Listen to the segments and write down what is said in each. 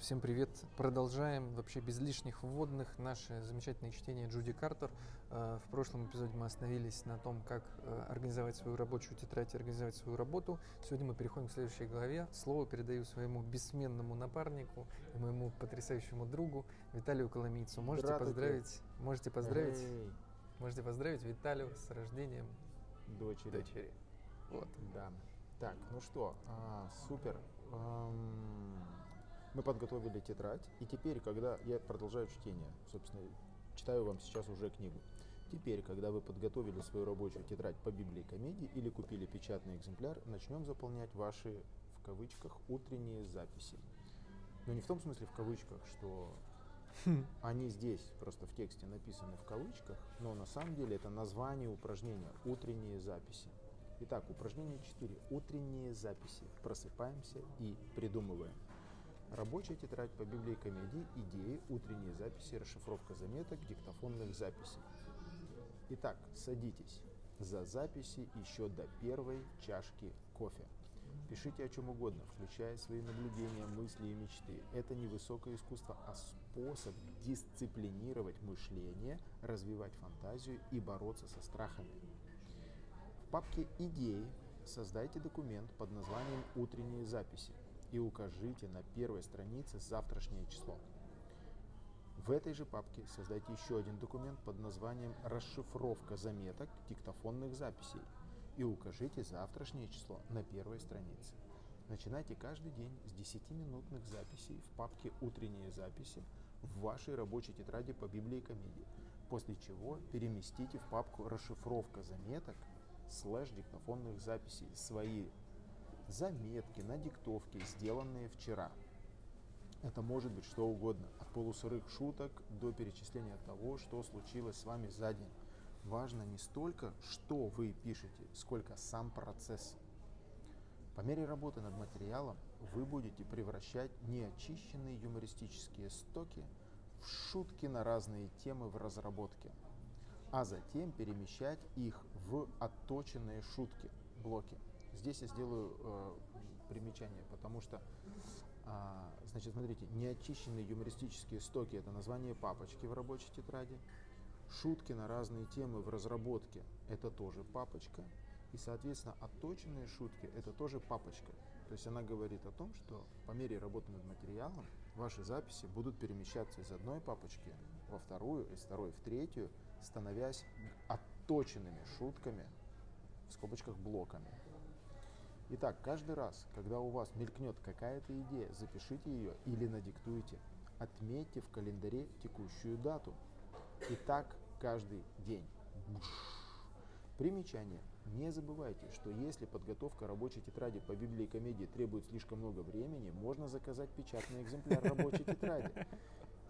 Всем привет. Продолжаем вообще без лишних вводных наше замечательное чтение Джуди Картер. Э, в прошлом эпизоде мы остановились на том, как э, организовать свою рабочую тетрадь и организовать свою работу. Сегодня мы переходим к следующей главе. Слово передаю своему бессменному напарнику и моему потрясающему другу Виталию Коломийцу. Можете поздравить, можете поздравить, Эй. можете поздравить Виталию с рождением дочери. дочери. Вот. Да. Так, ну что, а, супер. Эм, мы подготовили тетрадь, и теперь, когда я продолжаю чтение, собственно, читаю вам сейчас уже книгу. Теперь, когда вы подготовили свою рабочую тетрадь по Библии комедии или купили печатный экземпляр, начнем заполнять ваши, в кавычках, утренние записи. Но не в том смысле в кавычках, что они здесь просто в тексте написаны в кавычках, но на самом деле это название упражнения «Утренние записи». Итак, упражнение 4. Утренние записи. Просыпаемся и придумываем. Рабочая тетрадь по Библии комедии, идеи, утренние записи, расшифровка заметок, диктофонных записей. Итак, садитесь за записи еще до первой чашки кофе. Пишите о чем угодно, включая свои наблюдения, мысли и мечты. Это не высокое искусство, а способ дисциплинировать мышление, развивать фантазию и бороться со страхами папке «Идеи» создайте документ под названием «Утренние записи» и укажите на первой странице завтрашнее число. В этой же папке создайте еще один документ под названием «Расшифровка заметок диктофонных записей» и укажите завтрашнее число на первой странице. Начинайте каждый день с 10-минутных записей в папке «Утренние записи» в вашей рабочей тетради по Библии и комедии, после чего переместите в папку «Расшифровка заметок» слэш диктофонных записей, свои заметки на диктовке, сделанные вчера. Это может быть что угодно, от полусырых шуток до перечисления того, что случилось с вами за день. Важно не столько, что вы пишете, сколько сам процесс. По мере работы над материалом вы будете превращать неочищенные юмористические стоки в шутки на разные темы в разработке – а затем перемещать их в отточенные шутки, блоки. Здесь я сделаю э, примечание, потому что, э, значит, смотрите, неочищенные юмористические стоки – это название папочки в рабочей тетради, шутки на разные темы в разработке – это тоже папочка, и, соответственно, отточенные шутки – это тоже папочка. То есть она говорит о том, что по мере работы над материалом ваши записи будут перемещаться из одной папочки во вторую, из второй в третью – становясь отточенными шутками, в скобочках блоками. Итак, каждый раз, когда у вас мелькнет какая-то идея, запишите ее или надиктуйте. Отметьте в календаре текущую дату. И так каждый день. Примечание. Не забывайте, что если подготовка рабочей тетради по Библии и комедии требует слишком много времени, можно заказать печатный экземпляр рабочей тетради.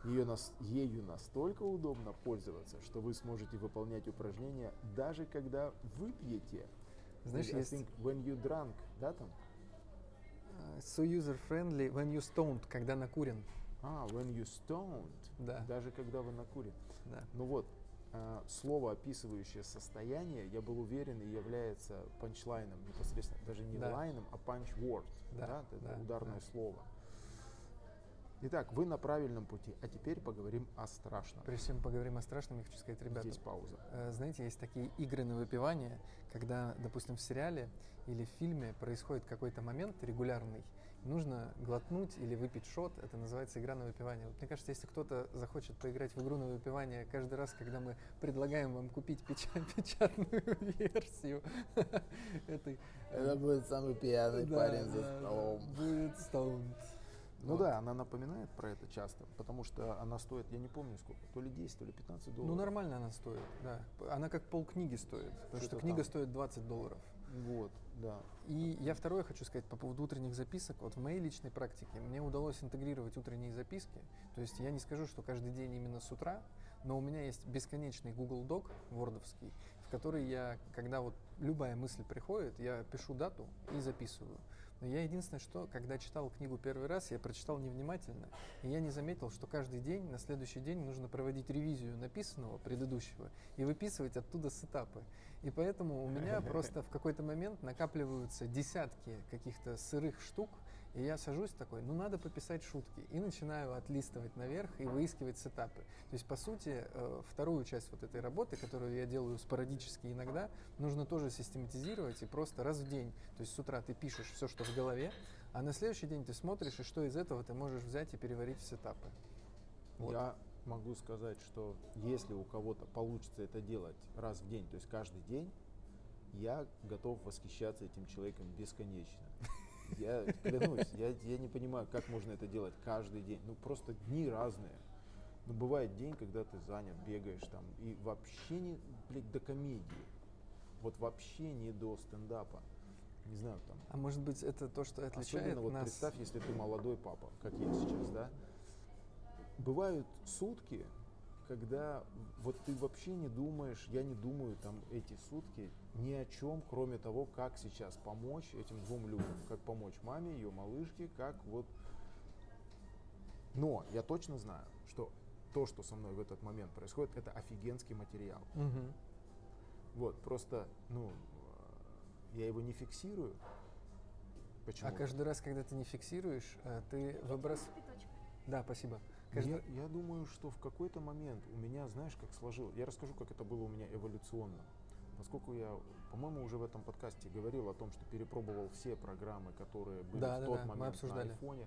Ее нас, ею настолько удобно пользоваться, что вы сможете выполнять упражнения даже когда вы пьете. Знаешь, I есть... when you drunk, да там? Uh, so user-friendly when you stoned, когда накурен. А, when you stoned. Да. Даже когда вы накурен. Да. Ну вот, э, слово, описывающее состояние, я был уверен, и является панчлайном, непосредственно, даже не да. лайном, а punch-word. Да, да, это да, ударное да. слово. Итак, вы на правильном пути, а теперь поговорим о страшном. Прежде чем поговорим о страшном, я хочу сказать, ребята. Здесь пауза. Э, знаете, есть такие игры на выпивание, когда, допустим, в сериале или в фильме происходит какой-то момент регулярный, нужно глотнуть или выпить шот, это называется игра на выпивание. Вот мне кажется, если кто-то захочет поиграть в игру на выпивание каждый раз, когда мы предлагаем вам купить печатную версию этой... Это будет самый пьяный парень за столом. Будет стол. Ну вот. да, она напоминает про это часто, потому что она стоит, я не помню сколько, то ли 10, то ли 15 долларов. Ну нормально она стоит, да. Она как полкниги стоит, потому что, что книга там. стоит 20 долларов. Вот, да. И я второе хочу сказать по поводу утренних записок. Вот в моей личной практике мне удалось интегрировать утренние записки. То есть я не скажу, что каждый день именно с утра, но у меня есть бесконечный Google Doc вордовский, в который я, когда вот любая мысль приходит, я пишу дату и записываю. Но я единственное, что, когда читал книгу первый раз, я прочитал невнимательно, и я не заметил, что каждый день, на следующий день нужно проводить ревизию написанного предыдущего и выписывать оттуда сетапы. И поэтому у меня просто в какой-то момент накапливаются десятки каких-то сырых штук, И я сажусь такой, ну надо пописать шутки. И начинаю отлистывать наверх и выискивать сетапы. То есть, по сути, э, вторую часть вот этой работы, которую я делаю спорадически иногда, нужно тоже систематизировать и просто раз в день. То есть с утра ты пишешь все, что в голове, а на следующий день ты смотришь, и что из этого ты можешь взять и переварить в сетапы. Вот. Я могу сказать, что если у кого-то получится это делать раз в день, то есть каждый день, я готов восхищаться этим человеком бесконечно. Я клянусь, я, я не понимаю, как можно это делать каждый день. Ну просто дни разные. Ну бывает день, когда ты занят, бегаешь там, и вообще не, блядь, до комедии. Вот вообще не до стендапа. Не знаю, там. А может быть это то, что отличает Особенно вот нас... представь, если ты молодой папа, как я сейчас, да. Бывают сутки, когда вот ты вообще не думаешь, я не думаю там эти сутки ни о чем, кроме того, как сейчас помочь этим двум людям, как помочь маме, ее малышке, как вот. Но я точно знаю, что то, что со мной в этот момент происходит, это офигенский материал. Мгм. Вот, просто, ну, я его не фиксирую. Почему? А каждый раз, когда ты не фиксируешь, э, ты выбрасываешь... Да, спасибо. Каждый- Я, я думаю, что в какой-то момент у меня, знаешь, как сложилось. Я расскажу, как это было у меня эволюционно. Поскольку я, по-моему, уже в этом подкасте говорил о том, что перепробовал все программы, которые были Да, в да, тот да, момент на айфоне,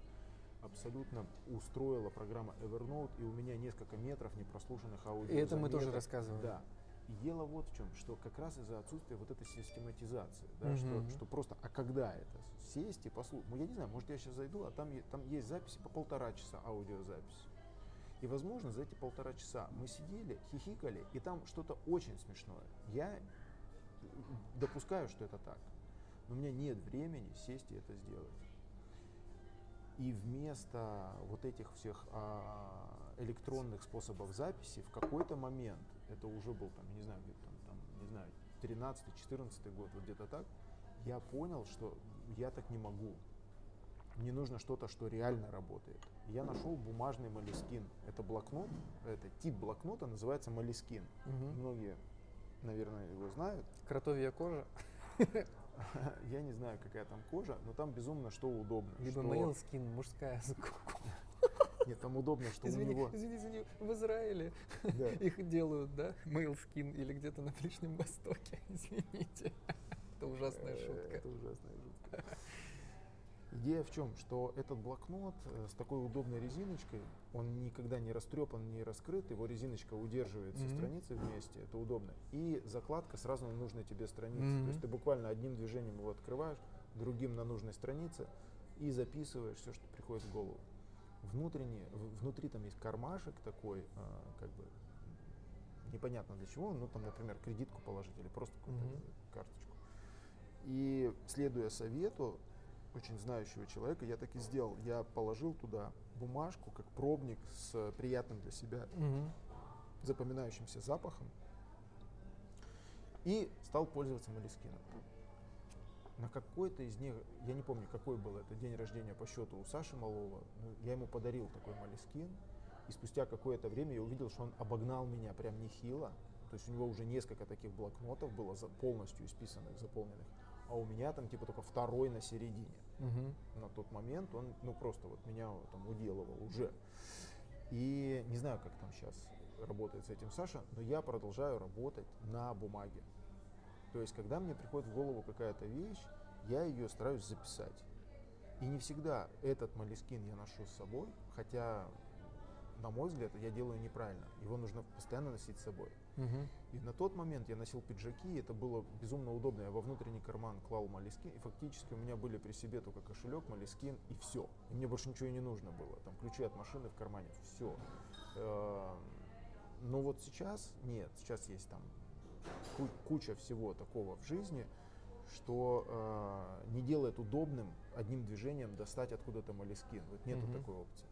абсолютно устроила программа Evernote, и у меня несколько метров непрослушанных аудио. И это мы тоже рассказывали. Да. И дело вот в чем, что как раз из-за отсутствия вот этой систематизации, да, что, Мгм. что просто, а когда это? Сесть и послушать. Ну, я не знаю, может, я сейчас зайду, а там, там есть записи по полтора часа, аудиозапись. И, возможно, за эти полтора часа мы сидели, хихикали, и там что-то очень смешное. Я допускаю, что это так. Но у меня нет времени сесть и это сделать. И вместо вот этих всех а, электронных способов записи в какой-то момент, это уже был там, я не знаю, там, там, не знаю, 13-14 год, вот где-то так, я понял, что я так не могу. Мне нужно что-то, что реально работает. Я нашел бумажный молескин. Это блокнот, это тип блокнота называется молескин. Мгм. Многие, наверное, его знают. Кротовья кожа, Я не знаю, какая там кожа, но там безумно что удобно. либо мейлскин, мужская Нет, там удобно, что Извини, у него... извини, извини, в Израиле Да. их делают, да? Мейлскин или где-то на Ближнем Востоке, извините. Это ужасная Э, шутка. Это ужасная шутка. Идея в чем? Что этот блокнот э, с такой удобной резиночкой, он никогда не растрепан, не раскрыт, его резиночка удерживает все Мгм. страницы вместе, это удобно. И закладка сразу на нужной тебе странице. Мгм. То есть ты буквально одним движением его открываешь, другим на нужной странице и записываешь все, что приходит в голову. Внутренне, внутри там есть кармашек такой, а, как бы непонятно для чего, ну там, например, кредитку положить или просто какую-то Мгм. карточку. И следуя совету очень знающего человека, я так и сделал. Я положил туда бумажку, как пробник с приятным для себя Мгм. запоминающимся запахом и стал пользоваться молескином. На какой-то из них, я не помню, какой был это день рождения по счету у Саши Малова, я ему подарил такой молескин, и спустя какое-то время я увидел, что он обогнал меня прям нехило, то есть у него уже несколько таких блокнотов было за- полностью исписанных, заполненных, а у меня там типа только второй на середине Мгм. на тот момент он, ну просто вот меня там уделывал уже. И не знаю, как там сейчас работает с этим Саша, но я продолжаю работать на бумаге. То есть, когда мне приходит в голову какая-то вещь, я ее стараюсь записать. И не всегда этот молескин я ношу с собой, хотя, на мой взгляд, я делаю неправильно. Его нужно постоянно носить с собой. Мгм. И на тот момент я носил пиджаки, и это было безумно удобно. Я во внутренний карман клал молескин, и фактически у меня были при себе только кошелек, молескин и все. И мне больше ничего и не нужно было. Там ключи от машины в кармане, все. Но вот сейчас нет, сейчас есть там ку- куча всего такого в жизни, что э, не делает удобным одним движением достать откуда-то молескин. Вот нету Мгм. такой опции.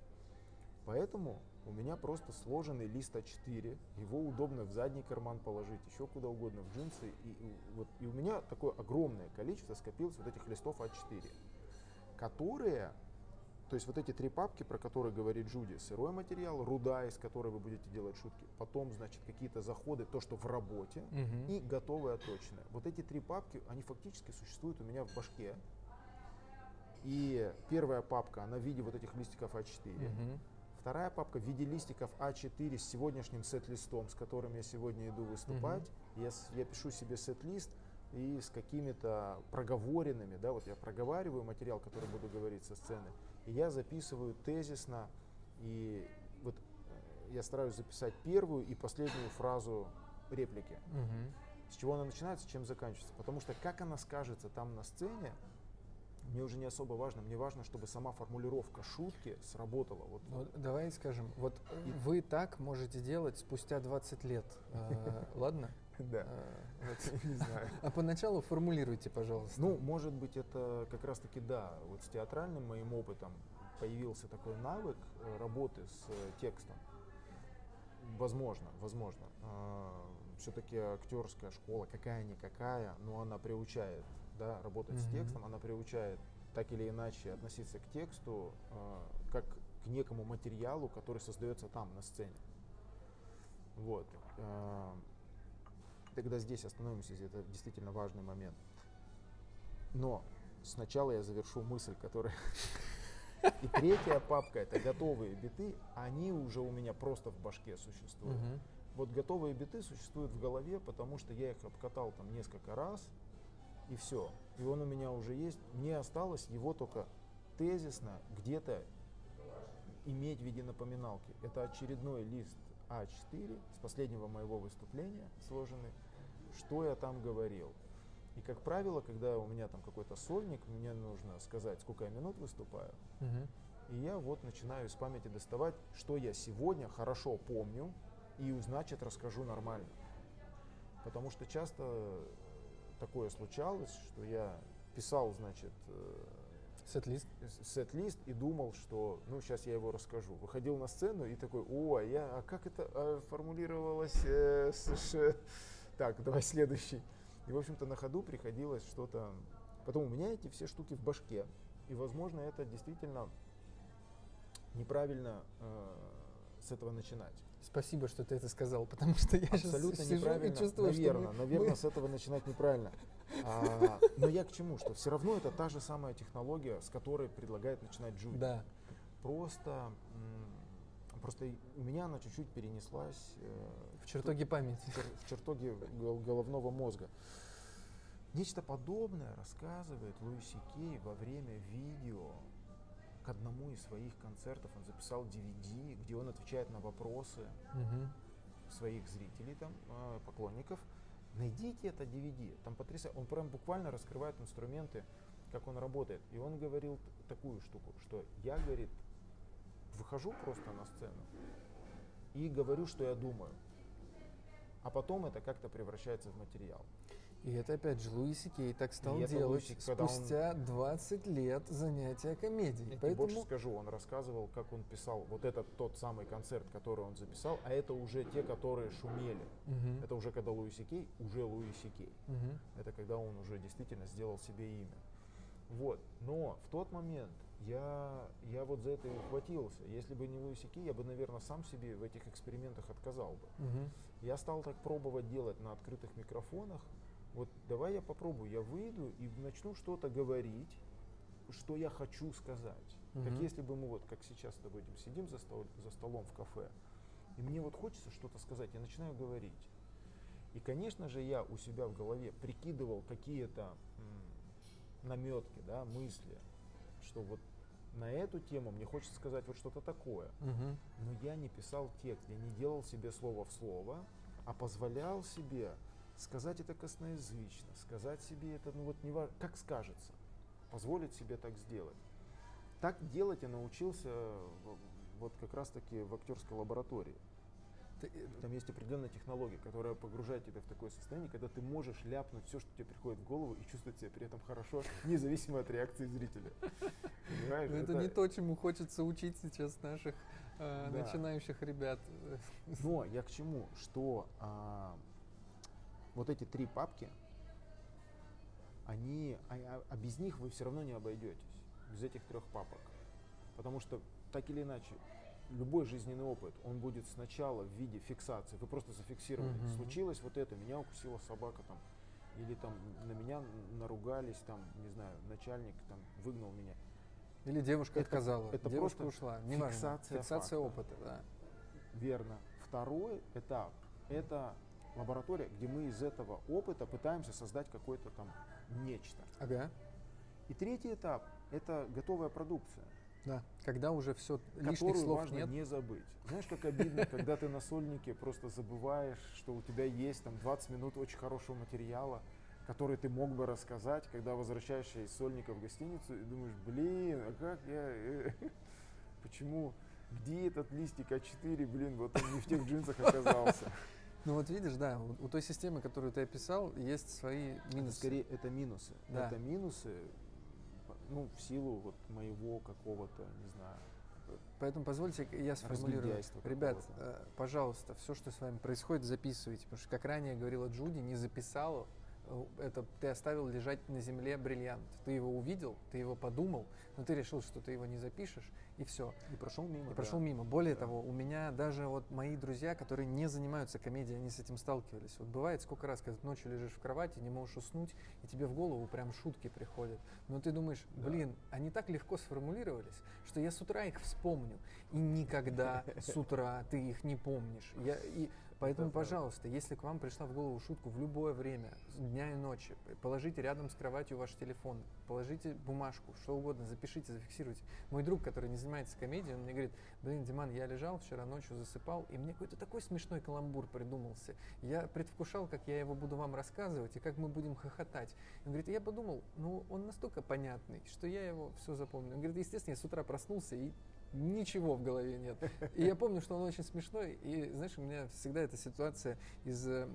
Поэтому у меня просто сложенный лист А4, его удобно в задний карман положить, еще куда угодно, в джинсы. И, и вот, и у меня такое огромное количество скопилось вот этих листов А4, которые, то есть вот эти три папки, про которые говорит Джуди, сырой материал, руда, из которой вы будете делать шутки, потом, значит, какие-то заходы, то, что в работе, Мгм. и готовые отточенные. Вот эти три папки, они фактически существуют у меня в башке. И первая папка, она в виде вот этих листиков А4. Мгм. Вторая папка в виде листиков А4 с сегодняшним сет-листом, с которым я сегодня иду выступать. Я, с- я пишу себе сет-лист и с какими-то проговоренными, да, вот я проговариваю материал, который буду говорить со сцены, и я записываю тезисно, и вот э, я стараюсь записать первую и последнюю фразу реплики. Мгм. С чего она начинается, чем заканчивается. Потому что как она скажется там на сцене, мне уже не особо важно. Мне важно, чтобы сама формулировка шутки сработала. Вот Ну, давай скажем, вот И- вы так можете делать спустя 20 лет, э, ладно? Да. Э. Не знаю. А поначалу формулируйте, пожалуйста. Ну, может быть, это как раз-таки да. Вот с театральным моим опытом появился такой навык э, работы с текстом. Возможно, возможно. Все-таки актерская школа, какая-никакая, но она приучает да, работать с Мгм. текстом, она приучает так или иначе относиться к тексту э, как к некому материалу, который создается там, на сцене. Вот. Э, Тогда здесь остановимся, это действительно важный момент. Но сначала я завершу мысль, которая... И третья папка, это готовые биты, они уже у меня просто в башке существуют. Вот готовые биты существуют в голове, потому что я их обкатал там несколько раз, и все. И он у меня уже есть. Мне осталось его только тезисно где-то иметь в виде напоминалки. Это очередной лист А4 с последнего моего выступления сложенный, что я там говорил. И, как правило, когда у меня там какой-то сольник, мне нужно сказать, сколько я минут выступаю, Мгм. и я вот начинаю из памяти доставать, что я сегодня хорошо помню, и значит расскажу нормально. Потому что часто такое случалось, что я писал, значит, э, Сет-лист. сет-лист и думал, что, ну, сейчас я его расскажу. Выходил на сцену и такой, о, а я, а как это э, формулировалось? э, с- ш- Так, давай следующий. И, в общем-то, на ходу приходилось что-то... Потом у меня эти все штуки в башке. И, возможно, это действительно неправильно э, с этого начинать. Спасибо, что ты это сказал, потому что я Абсолютно сейчас сижу и неправильно. чувствую, наверное, что мы- наверное, мы- с этого начинать неправильно. А, но я к чему? Что все равно это та же самая технология, с которой предлагает начинать Джуди. Да. Просто, просто у меня она чуть-чуть перенеслась э, В чертоге памяти. в, чер- в чертоге гол- головного мозга. Нечто подобное рассказывает Луиси Кей во время видео к одному из своих концертов. Он записал DVD, где он отвечает на вопросы Мгм. своих зрителей, там, э, поклонников. Найдите это DVD, там потрясающе. Он прям буквально раскрывает инструменты, как он работает. И он говорил такую штуку, что я, говорит, выхожу просто на сцену и говорю, что я думаю. А потом это как-то превращается в материал. И это опять же Луиси Кей так стал это делать Луиси, когда он- спустя 20 лет занятия комедией. Я Поэтому больше скажу, он рассказывал, как он писал вот этот тот самый концерт, который он записал, а это уже те, которые шумели. Мгм. Это уже когда Луиси Кей, уже Луиси Кей. Мгм. Это когда он уже действительно сделал себе имя. Вот. Но в тот момент я, я вот за это и ухватился. Если бы не Луиси Кей, я бы, наверное, сам себе в этих экспериментах отказал бы. Мгм. Я стал так пробовать делать на открытых микрофонах. Вот давай я попробую, я выйду и начну что-то говорить, что я хочу сказать. Как Мгм. если бы мы вот, как сейчас этим сидим за, стол- за столом в кафе, и мне вот хочется что-то сказать, я начинаю говорить. И, конечно же, я у себя в голове прикидывал какие-то наметки, да, мысли, что вот на эту тему мне хочется сказать вот что-то такое. Мгм. Но я не писал текст, я не делал себе слово в слово, а позволял себе сказать это косноязычно, сказать себе это, ну вот не важно, как скажется, позволить себе так сделать. Так делать я научился вот как раз таки в актерской лаборатории. Э, Там есть определенная технология, которая погружает тебя в такое состояние, когда ты можешь ляпнуть все, что тебе приходит в голову, и чувствовать себя при этом хорошо, независимо от реакции зрителя. Понимаешь? Но это не то, чему хочется учить сейчас наших э, Да. начинающих ребят. Но я к чему? Что а, вот эти три папки, они, а, а- а без них вы все равно не обойдетесь, без этих трех папок. Потому что так или иначе, любой жизненный опыт, он будет сначала в виде фиксации. Вы просто зафиксировали. Мгм. Случилось вот это, меня укусила собака там, или там на меня наругались, там, не знаю, начальник там выгнал меня. Или девушка Это- отказала. это девушка просто ушла. Неважно. фиксация Фиксация факта. опыта, да. Верно. Второй этап – это лаборатория, где мы из этого опыта пытаемся создать какое-то там нечто. Ага. И третий этап – это готовая продукция, Да. Когда уже все лишних которую слов важно нет. не забыть. Знаешь, как обидно, когда ты на сольнике просто забываешь, что у тебя есть там 20 минут очень хорошего материала, который ты мог бы рассказать, когда возвращаешься из сольника в гостиницу и думаешь, блин, а как я, э, почему, где этот листик А4, блин, вот он не в тех джинсах оказался. Ну вот видишь, да, у, у той системы, которую ты описал, есть свои Это минусы. скорее это минусы. Да. Это минусы, ну, в силу вот моего какого-то, не знаю, Поэтому позвольте я сформулирую. Ребят, э, пожалуйста, все, что с вами происходит, записывайте. Потому что, как ранее говорила Джуди, не записала, это ты оставил лежать на земле бриллиант. Ты его увидел, ты его подумал, но ты решил, что ты его не запишешь, и все. и прошел мимо. И да. прошел мимо. Более Да. того, у меня даже вот мои друзья, которые не занимаются комедией, они с этим сталкивались. Вот бывает сколько раз, когда ночью лежишь в кровати, не можешь уснуть, и тебе в голову прям шутки приходят. Но ты думаешь, Да. блин, они так легко сформулировались, что я с утра их вспомню. И никогда с утра ты их не помнишь. Я, и поэтому, правда. пожалуйста, если к вам пришла в голову шутку в любое время, дня и ночи, положите рядом с кроватью ваш телефон, положите бумажку, что угодно, запишите, зафиксируйте. Мой друг, который не занимается комедией, он мне говорит, блин, Диман, я лежал вчера ночью, засыпал, и мне какой-то такой смешной каламбур придумался. Я предвкушал, как я его буду вам рассказывать, и как мы будем хохотать. Он говорит, я подумал, ну, он настолько понятный, что я его все запомню. Он говорит, естественно, я с утра проснулся, и ничего в голове нет. И я помню, что он очень смешной. И, знаешь, у меня всегда эта ситуация из э,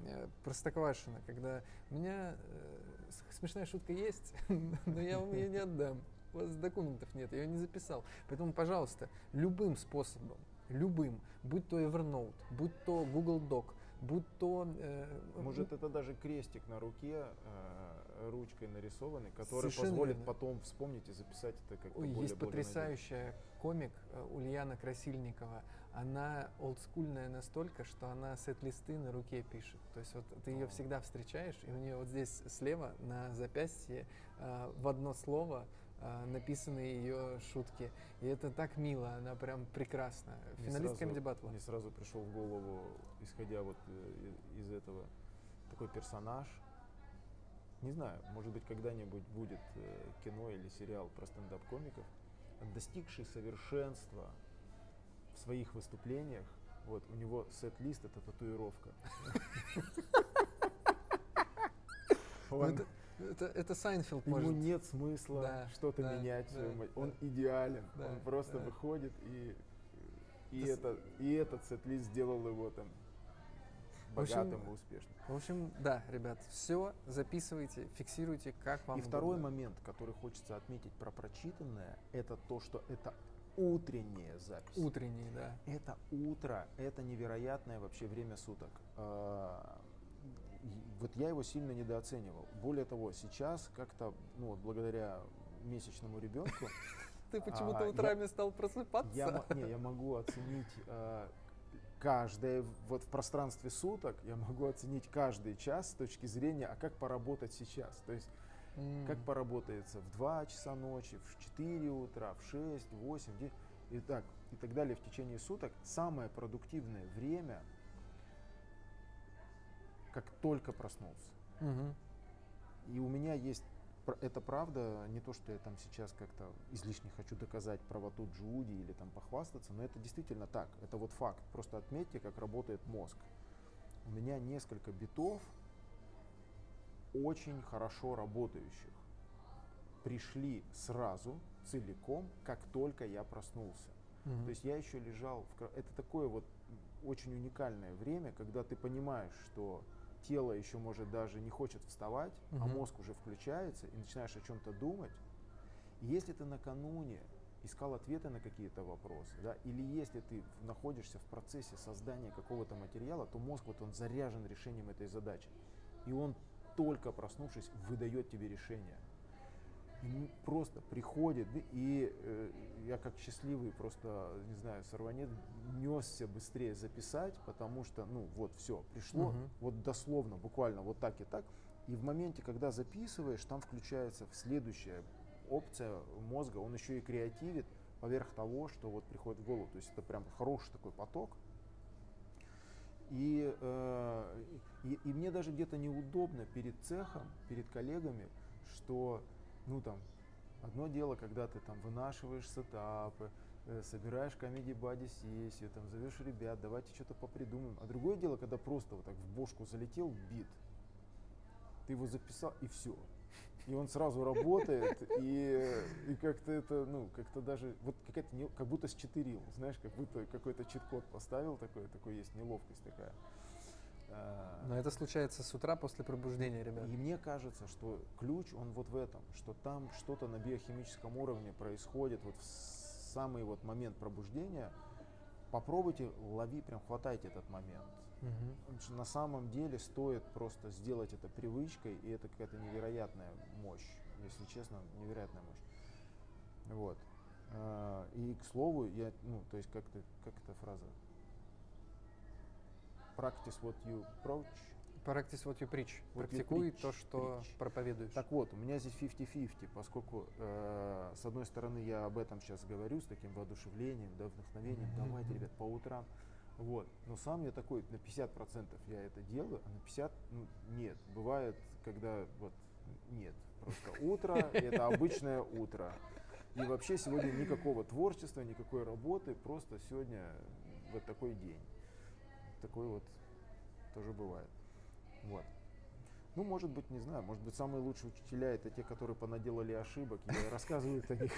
Простоквашино, когда у меня э, смешная шутка есть, но я вам ее не отдам. У вас документов нет, я ее не записал. Поэтому, пожалуйста, любым способом, любым, будь то Evernote, будь то Google Doc, будь то... э, Может, это даже крестик на руке, э, ручкой нарисованный, который Совершенно позволит верно. потом вспомнить и записать это как-то Ой, более есть более потрясающая комик э, Ульяна Красильникова. Она олдскульная настолько, что она сет-листы на руке пишет. То есть вот ты ее О. всегда встречаешь, и у нее вот здесь слева на запястье э, в одно слово э, написаны ее шутки. И это так мило, она прям прекрасна. Мне Финалист сразу- Comedy Battle. Мне сразу пришел в голову, исходя вот э, из этого, такой персонаж. Не знаю, может быть, когда-нибудь будет э, кино или сериал про стендап-комиков, достигший совершенства в своих выступлениях. Вот, у него сет-лист это татуировка. Ну, это, это, Сайнфелд Ему может. нет смысла Да, что-то да, менять. да, да. Он идеален. Да, он просто да. выходит и и, это, и этот сет-лист сделал его там Общем, богатым и успешным. В общем, да, ребят, все записывайте, фиксируйте, как вам И второй удобно. момент, который хочется отметить про прочитанное, это то, что это утренняя запись. Утренний, да. Это утро, это невероятное вообще время суток. А, Вот я его сильно недооценивал. Более того, сейчас как-то, ну вот благодаря месячному ребенку, Ты почему-то А, я- утрами стал просыпаться. я, не, я могу оценить э, каждое, вот в пространстве суток, я могу оценить каждый час с точки зрения, а как поработать сейчас. То есть М. как поработается в 2 часа ночи, в 4 утра, в 6, 8, 9 и так, и так далее в течение суток. Самое продуктивное время, как только проснулся. Мгм. И у меня есть, это правда, не то, что я там сейчас как-то излишне хочу доказать правоту Джуди или там похвастаться, но это действительно так, это вот факт. Просто отметьте, как работает мозг. У меня несколько битов очень хорошо работающих пришли сразу, целиком, как только я проснулся. Мгм. То есть я еще лежал в Это такое вот очень уникальное время, когда ты понимаешь, что тело еще может даже не хочет вставать, а Мгм. мозг уже включается и начинаешь о чем-то думать. И если ты накануне искал ответы на какие-то вопросы, да, или если ты находишься в процессе создания какого-то материала, то мозг вот он заряжен решением этой задачи. И он только проснувшись выдает тебе решение. М- просто приходит, и э, я как счастливый просто, не знаю, сорванец, несся быстрее записать, потому что, ну, вот, все, пришло, Мгм. вот дословно, буквально вот так и так. И в моменте, когда записываешь, там включается в следующее опция мозга, он еще и креативит поверх того, что вот приходит в голову. То есть это прям хороший такой поток. И, э, и, и мне даже где-то неудобно перед цехом, перед коллегами, что, ну там, одно дело, когда ты там вынашиваешь сетапы, э, собираешь комедий бади сессию, там зовешь ребят, давайте что-то попридумаем. А другое дело, когда просто вот так в бошку залетел бит, ты его записал и все и он сразу работает, и, и как-то это, ну, как-то даже, вот какая-то, как будто счетырил, знаешь, как будто какой-то чит-код поставил такой, такой есть неловкость такая. Но это случается с утра после пробуждения, ребят. И мне кажется, что ключ, он вот в этом, что там что-то на биохимическом уровне происходит вот в самый вот момент пробуждения. Попробуйте, лови, прям хватайте этот момент. Угу. На самом деле стоит просто сделать это привычкой, и это какая-то невероятная мощь, если честно, невероятная мощь. Вот. А, и к слову, я, ну, то есть как-то, как эта фраза? Practice what you approach. Practice what you preach. What Практикуй you preach, то, что preach. проповедуешь. Так вот, у меня здесь 50-50, поскольку э, с одной стороны я об этом сейчас говорю с таким воодушевлением, да, вдохновением. Mm-hmm. Давайте, ребят, по утрам вот. Но сам я такой, на 50% я это делаю, а на 50% ну, нет. Бывает, когда вот нет. Просто утро, это обычное утро. И вообще сегодня никакого творчества, никакой работы, просто сегодня вот такой день. Такой вот тоже бывает. Вот. Ну, может быть, не знаю, может быть, самые лучшие учителя это те, которые понаделали ошибок и рассказывают о них.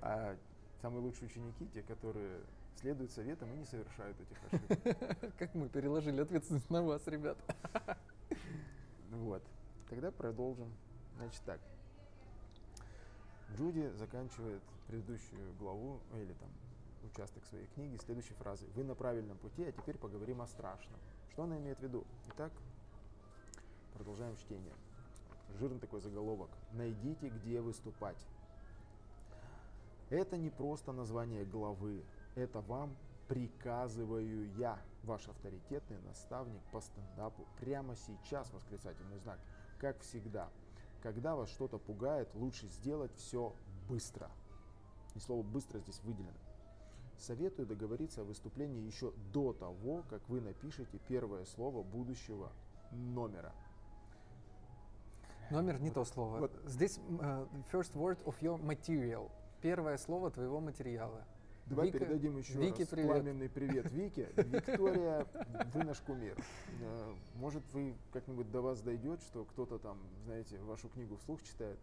А самые лучшие ученики, те, которые следуют советам и не совершают этих ошибок. Как мы переложили ответственность на вас, ребят. Вот. Тогда продолжим. Значит так. Джуди заканчивает предыдущую главу, или там участок своей книги следующей фразой. Вы на правильном пути, а теперь поговорим о страшном. Что она имеет в виду? Итак, продолжаем чтение. Жирный такой заголовок. Найдите, где выступать. Это не просто название главы, это вам приказываю я, ваш авторитетный наставник по стендапу. Прямо сейчас восклицательный знак, как всегда. Когда вас что-то пугает, лучше сделать все быстро. И слово «быстро» здесь выделено. Советую договориться о выступлении еще до того, как вы напишете первое слово будущего номера. Номер не вот, то слово. Вот. Здесь uh, first word of your material первое слово твоего материала. Давай Вика, передадим еще Вики, раз привет. пламенный привет Вике. Виктория, вы наш кумир. Может, вы как-нибудь до вас дойдет, что кто-то там, знаете, вашу книгу вслух читает.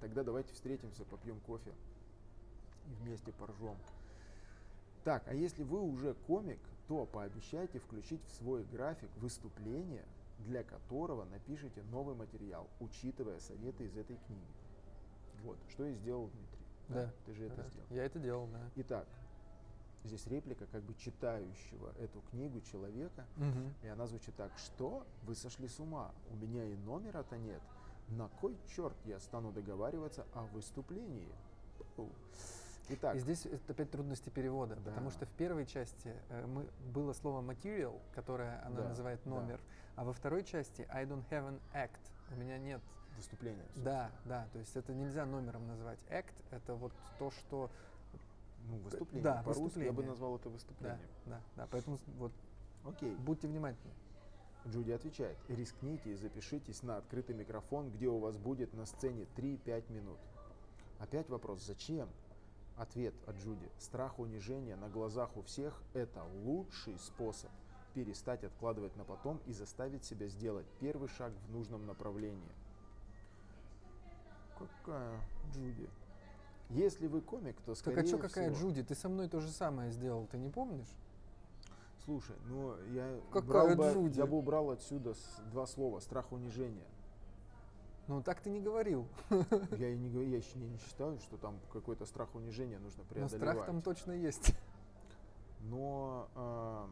Тогда давайте встретимся, попьем кофе и вместе поржем. Так, а если вы уже комик, то пообещайте включить в свой график выступление, для которого напишите новый материал, учитывая советы из этой книги. Вот, что и сделал Дмитрий. Да. Ты же это да. сделал. Я это делал, да. Итак, здесь реплика как бы читающего эту книгу человека, угу. и она звучит так, что вы сошли с ума, у меня и номера-то нет, на кой черт я стану договариваться о выступлении? Итак. И здесь опять трудности перевода, да. потому что в первой части э, мы, было слово material, которое она да, называет номер, да. а во второй части I don't have an act, у меня нет. Собственно. Да, да, то есть это нельзя номером назвать. Act — это вот то, что... Ну, выступление. Да, По-русски выступление. я бы назвал это выступлением. Да, да, да, поэтому вот Окей. будьте внимательны. Джуди отвечает, рискните и запишитесь на открытый микрофон, где у вас будет на сцене 3-5 минут. Опять вопрос, зачем? Ответ от Джуди, страх унижения на глазах у всех – это лучший способ перестать откладывать на потом и заставить себя сделать первый шаг в нужном направлении. Какая Джуди? Если вы комик, то скорее Так а что какая Джуди? Ты со мной то же самое сделал, ты не помнишь? Слушай, ну я, какая брал Джуди? Бы, я бы убрал отсюда два слова страх унижения. Ну так ты не говорил. Я и не говорю, я еще не, не считаю, что там какой-то страх унижения нужно преодолевать. Но страх там точно есть. Но э,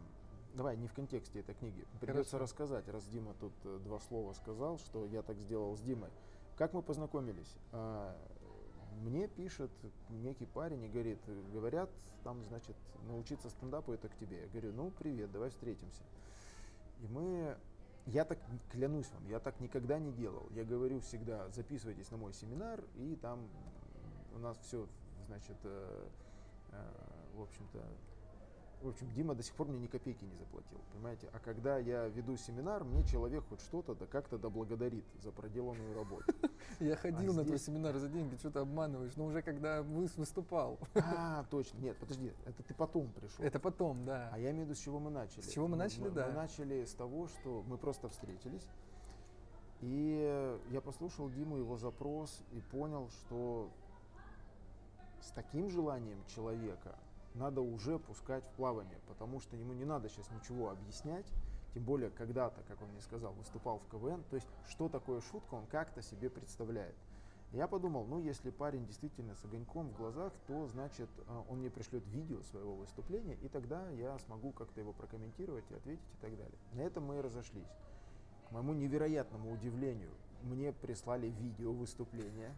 давай не в контексте этой книги. Придется Хорошо. рассказать, раз Дима тут э, два слова сказал, что я так сделал с Димой. Как мы познакомились? А, мне пишет некий парень и говорит, говорят, там, значит, научиться стендапу это к тебе. Я говорю, ну, привет, давай встретимся. И мы Я так клянусь вам, я так никогда не делал. Я говорю всегда, записывайтесь на мой семинар, и там у нас все, значит, э, э, в общем-то, в общем, Дима до сих пор мне ни копейки не заплатил, понимаете? А когда я веду семинар, мне человек хоть что-то да как-то да благодарит за проделанную работу. Я ходил А на твой семинар за деньги, что ты обманываешь, но уже когда вы- выступал. А, точно. Нет, подожди, это ты потом пришел. Это потом, да. А я имею в виду, с чего мы начали. С чего мы начали, да. Мы начали с того, что мы просто встретились. И я послушал Диму, его запрос, и понял, что с таким желанием человека надо уже пускать в плавание, потому что ему не надо сейчас ничего объяснять, тем более когда-то, как он мне сказал, выступал в КВН, то есть что такое шутка, он как-то себе представляет. Я подумал, ну если парень действительно с огоньком в глазах, то значит э, он мне пришлет видео своего выступления, и тогда я смогу как-то его прокомментировать и ответить и так далее. На этом мы и разошлись. К моему невероятному удивлению, мне прислали видео выступления.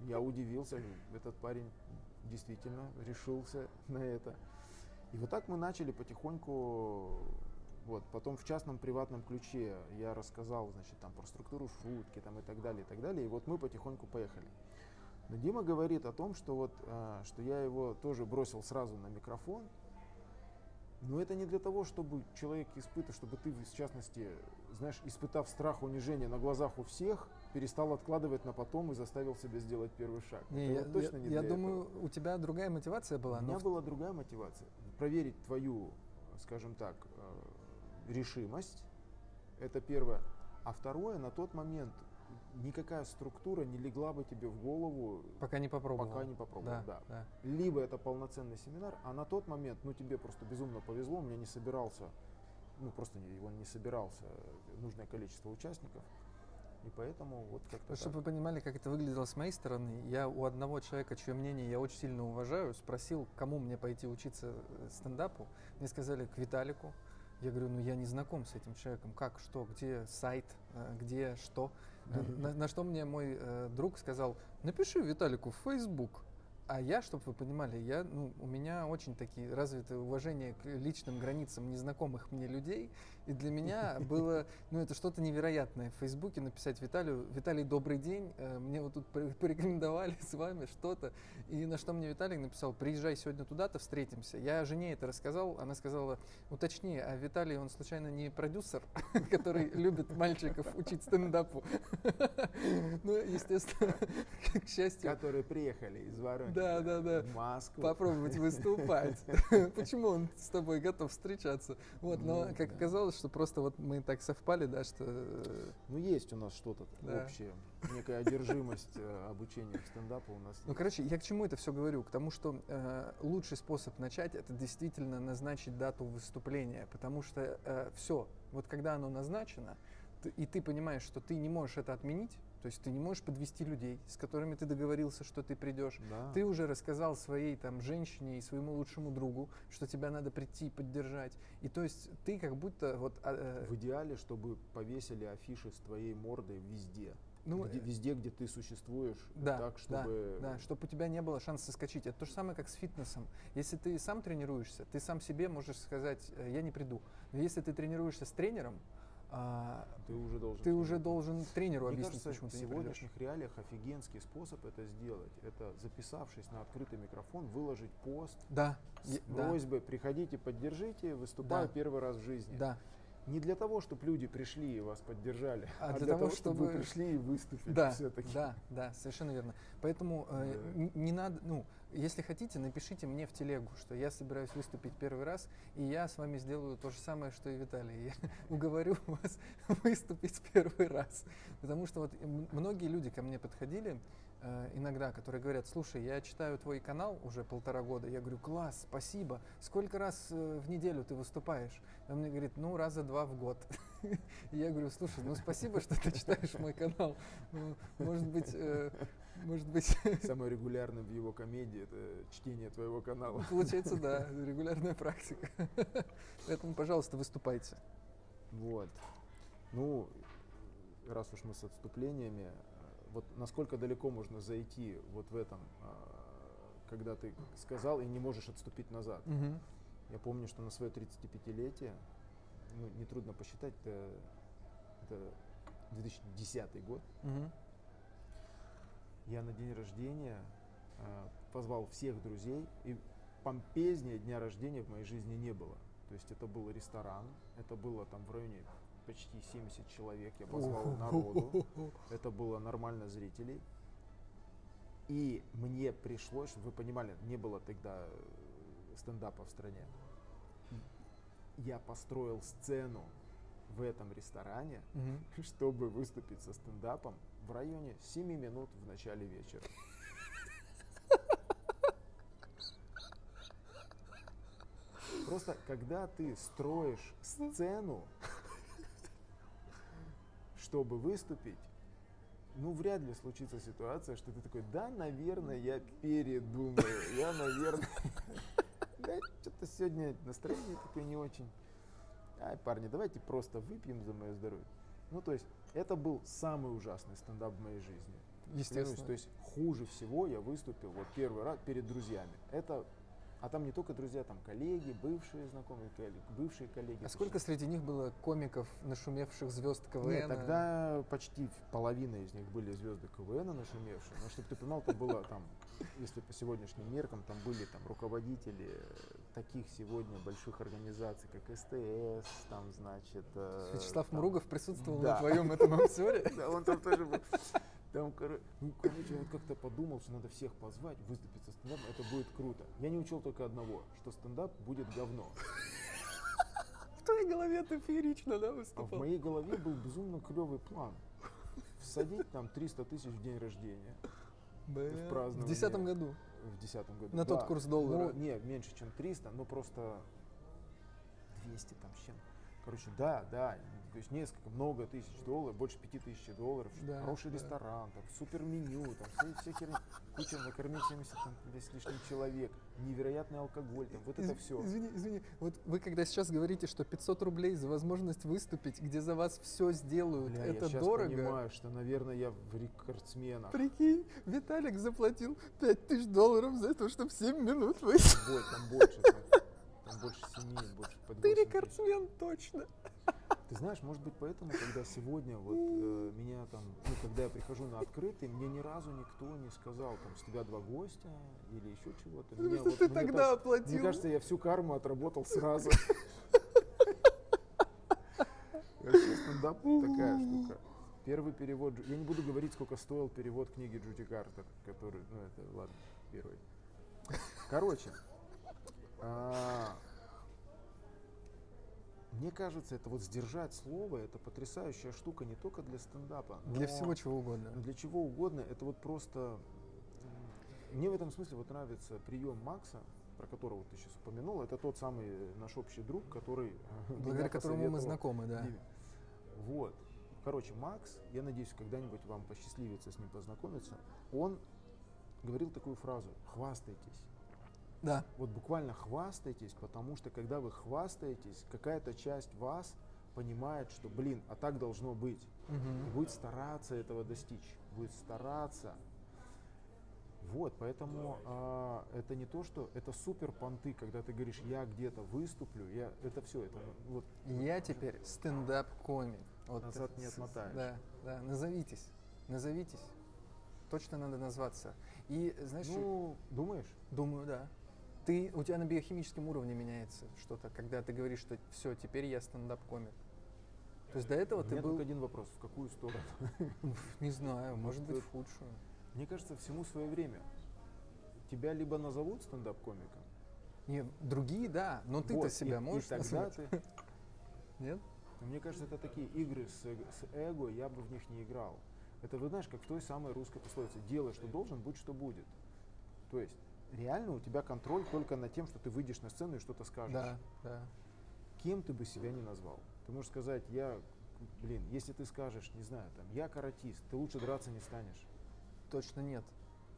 Я удивился, этот парень действительно решился на это. И вот так мы начали потихоньку, вот, потом в частном приватном ключе я рассказал, значит, там про структуру шутки там и так далее, и так далее. И вот мы потихоньку поехали. Но Дима говорит о том, что вот, а, что я его тоже бросил сразу на микрофон. Но это не для того, чтобы человек испытывал, чтобы ты, в частности, знаешь, испытав страх унижения на глазах у всех, перестал откладывать на потом и заставил себя сделать первый шаг. Не, Это я, вот точно я- не я думаю, этого. у тебя другая мотивация была. У меня была другая мотивация. Проверить твою, скажем так, э, решимость. Это первое. А второе, на тот момент никакая структура не легла бы тебе в голову, Пока не попробовал. пока не попробовал. Да, Да. да. Либо это полноценный семинар, а на тот момент, ну тебе просто безумно повезло, у меня не собирался, ну просто не- его не собирался нужное количество участников. И поэтому вот как-то Чтобы вы понимали, как это выглядело с моей стороны, я у одного человека, чье мнение я очень сильно уважаю, спросил, кому мне пойти учиться э, стендапу. Мне сказали, к Виталику. Я говорю, ну я не знаком с этим человеком. Как, что, где сайт, э, где, что. Э, На, на что мне мой э, друг сказал, напиши Виталику в Facebook. А я, чтобы вы понимали, я, ну, у меня очень такие развитые уважение к личным границам незнакомых мне людей. И для меня было, ну, это что-то невероятное в Фейсбуке написать Виталию, Виталий, добрый день, э, мне вот тут пор- порекомендовали с вами что-то. И на что мне Виталий написал, приезжай сегодня туда-то, встретимся. Я жене это рассказал, она сказала, уточни, а Виталий, он случайно не продюсер, который любит мальчиков учить стендапу? Ну, естественно, к счастью, Которые приехали из Воронежа Да, да, да. в Москву. попробовать выступать. Почему он с тобой готов встречаться? Вот, но Ну, как оказалось, что просто вот мы так совпали, да, что э, Ну, есть у нас что-то Да. общее, некая одержимость э, обучением стендапа у нас. Ну, короче, я к чему это все говорю? К тому, что э, лучший способ начать это действительно назначить дату выступления, потому что все, вот когда оно назначено, ты- и ты понимаешь, что ты не можешь это отменить, то есть ты не можешь подвести людей, с которыми ты договорился, что ты придешь. Да. Ты уже рассказал своей там женщине и своему лучшему другу, что тебя надо прийти и поддержать. И то есть ты как будто вот а, э, В идеале, чтобы повесили афиши с твоей мордой везде. ну Где- э, везде, где ты существуешь, Да, так, чтобы... Да, чтобы у тебя не было шанса соскочить. Это то же самое, как с фитнесом. Если ты сам тренируешься, ты сам себе можешь сказать, «Э, я не приду. Но если ты тренируешься с тренером, а, Ты уже должен... ты уже должен тренеру Мне объяснить, кажется, почему в ты не придешь. сегодняшних реалиях офигенский способ это сделать. Это записавшись на открытый микрофон, выложить пост Да, с да, просьбой «приходите, поддержите, выступаю Да. первый раз в жизни». да. Не для того, чтобы люди пришли и вас поддержали, А а, для для, того, того, чтобы вы чтобы- пришли и выступили Да, все-таки. да, да, совершенно верно. Поэтому э, Да. н- не надо, ну, если хотите, напишите мне в телегу, что я собираюсь выступить первый раз, и я с вами сделаю то же самое, что и Виталий. Я уговорю вас выступить первый раз. Потому что вот многие люди ко мне подходили э, иногда, которые говорят, слушай, я читаю твой канал уже полтора года. Я говорю, класс, спасибо. Сколько раз э, в неделю ты выступаешь? И он мне говорит, ну, раза два в год. Я говорю, слушай, ну спасибо, что ты читаешь мой канал. Ну, может быть, э, может быть, Самое регулярное в его комедии это чтение твоего канала. получается, да, регулярная практика. Поэтому, пожалуйста, выступайте. Вот. Ну, раз уж мы с отступлениями, вот насколько далеко можно зайти вот в этом, а, когда ты сказал и не можешь отступить назад. Мгм. Я помню, что на свое 35-летие, ну, нетрудно посчитать, это это 2010 год. Мгм. Я на день рождения э, позвал всех друзей, и помпезнее дня рождения в моей жизни не было. То есть это был ресторан, это было там в районе почти 70 человек, я позвал народу, это было нормально зрителей. И мне пришлось, чтобы вы понимали, не было тогда э, стендапа в стране. Я построил сцену в этом ресторане, чтобы выступить со стендапом в районе 7 минут в начале вечера. Просто когда ты строишь сцену, чтобы выступить, ну, вряд ли случится ситуация, что ты такой, да, наверное, я передумаю, я, наверное, да, что-то сегодня настроение такое не очень. Ай, парни, давайте просто выпьем за мое здоровье. Ну, то есть, это был самый ужасный стендап в моей жизни. Клянусь, Естественно. то есть хуже всего я выступил вот первый раз перед друзьями. Это, а там не только друзья, там коллеги, бывшие знакомые, коллеги, бывшие коллеги. А сколько среди них было комиков, нашумевших звезд КВН? Нет, тогда почти половина из них были звезды КВН нашумевшие. Но чтобы ты понимал, это было там, если по сегодняшним меркам, там были там руководители таких сегодня больших организаций, как СТС, там, значит... э, Вячеслав там- Муругов присутствовал Да. на твоем этом обзоре? Да, он там тоже был. Там, коро- ну, короче, вот как-то подумал, что надо всех позвать, выступить со стендапом, это будет круто. Я не учел только одного, что стендап будет говно. В твоей голове ты феерично, да, А в выступал? моей голове был безумно клевый план. Всадить там 300 тысяч в день рождения Бля, в празднование. В десятом году. в десятом году. На тот курс доллара. Ну, не, меньше, чем 300, но просто 200 там с чем. Короче, да, да, то есть несколько, много тысяч долларов, больше пяти тысяч долларов, Да, хороший да. ресторан, там, супер меню, там, все, все херни, куча, накормить 70 там, с лишним человек, невероятный алкоголь, там, вот это Из- все. Извини, извини. Вот вы когда сейчас говорите, что 500 рублей за возможность выступить, где за вас все сделают, Бля, я это сейчас дорого. понимаю, что, наверное, я в рекордсменах. Прикинь, Виталик заплатил 5000 долларов за то, чтобы 7 минут выступить. Там больше, там, там больше семи, больше под Ты 8 тысяч. рекордсмен, точно. Ты знаешь, может быть, поэтому, когда сегодня вот э, меня там, ну, когда я прихожу на открытый, мне ни разу никто не сказал, там, с тебя два гостя или еще чего-то. Потому что вот- ты тогда кажется- оплатил. Мне кажется, я всю карму отработал сразу. Стендап такая штука. Первый перевод, я не буду говорить, сколько стоил перевод книги Джуди Картер, который, ну это, ладно, первый. Короче, а, мне кажется, это вот сдержать слово, это потрясающая штука не только для стендапа, Для всего чего угодно. для чего угодно. Это вот просто... Мне в этом смысле вот нравится прием Макса, про которого ты сейчас упомянул. Это тот самый наш общий друг, который... Благодаря которому мы знакомы, да. Вот. Короче, Макс, я надеюсь, когда-нибудь вам посчастливится с ним познакомиться, он говорил такую фразу «хвастайтесь». Да. Вот буквально хвастайтесь, потому что когда вы хвастаетесь, какая-то часть вас понимает, что, блин, а так должно быть. И Мгм. будет стараться этого достичь, будет стараться. Вот, поэтому а, это не то, что это супер понты, когда ты говоришь, я где-то выступлю, я это все, это вот Я теперь стендап-комик. Вот Назад не отмотаешь. Да, да, назовитесь, назовитесь. Точно надо назваться. И знаешь, ну думаешь? думаю, да. Ты, у тебя на биохимическом уровне меняется что-то, когда ты говоришь, что все, теперь я стендап-комик. То есть до этого У ты меня был, только один вопрос, в какую сторону? не знаю, может быть, в худшую. Мне кажется, всему свое время. Тебя либо назовут стендап-комиком, Не, другие, да, но ты-то вот, и- себя можешь и тогда назвать? ты Нет? Но Мне кажется, это такие игры с, эго- с эго, я бы в них не играл. Это, вы знаешь, как в той самой русской пословице «делай, что должен, будь, что будет». То есть, реально у тебя контроль только над тем, что ты выйдешь на сцену и что-то скажешь. Да, да. Кем ты бы себя не назвал? Ты можешь сказать, я, блин, если ты скажешь, не знаю, там, я каратист, ты лучше драться не станешь. Точно нет.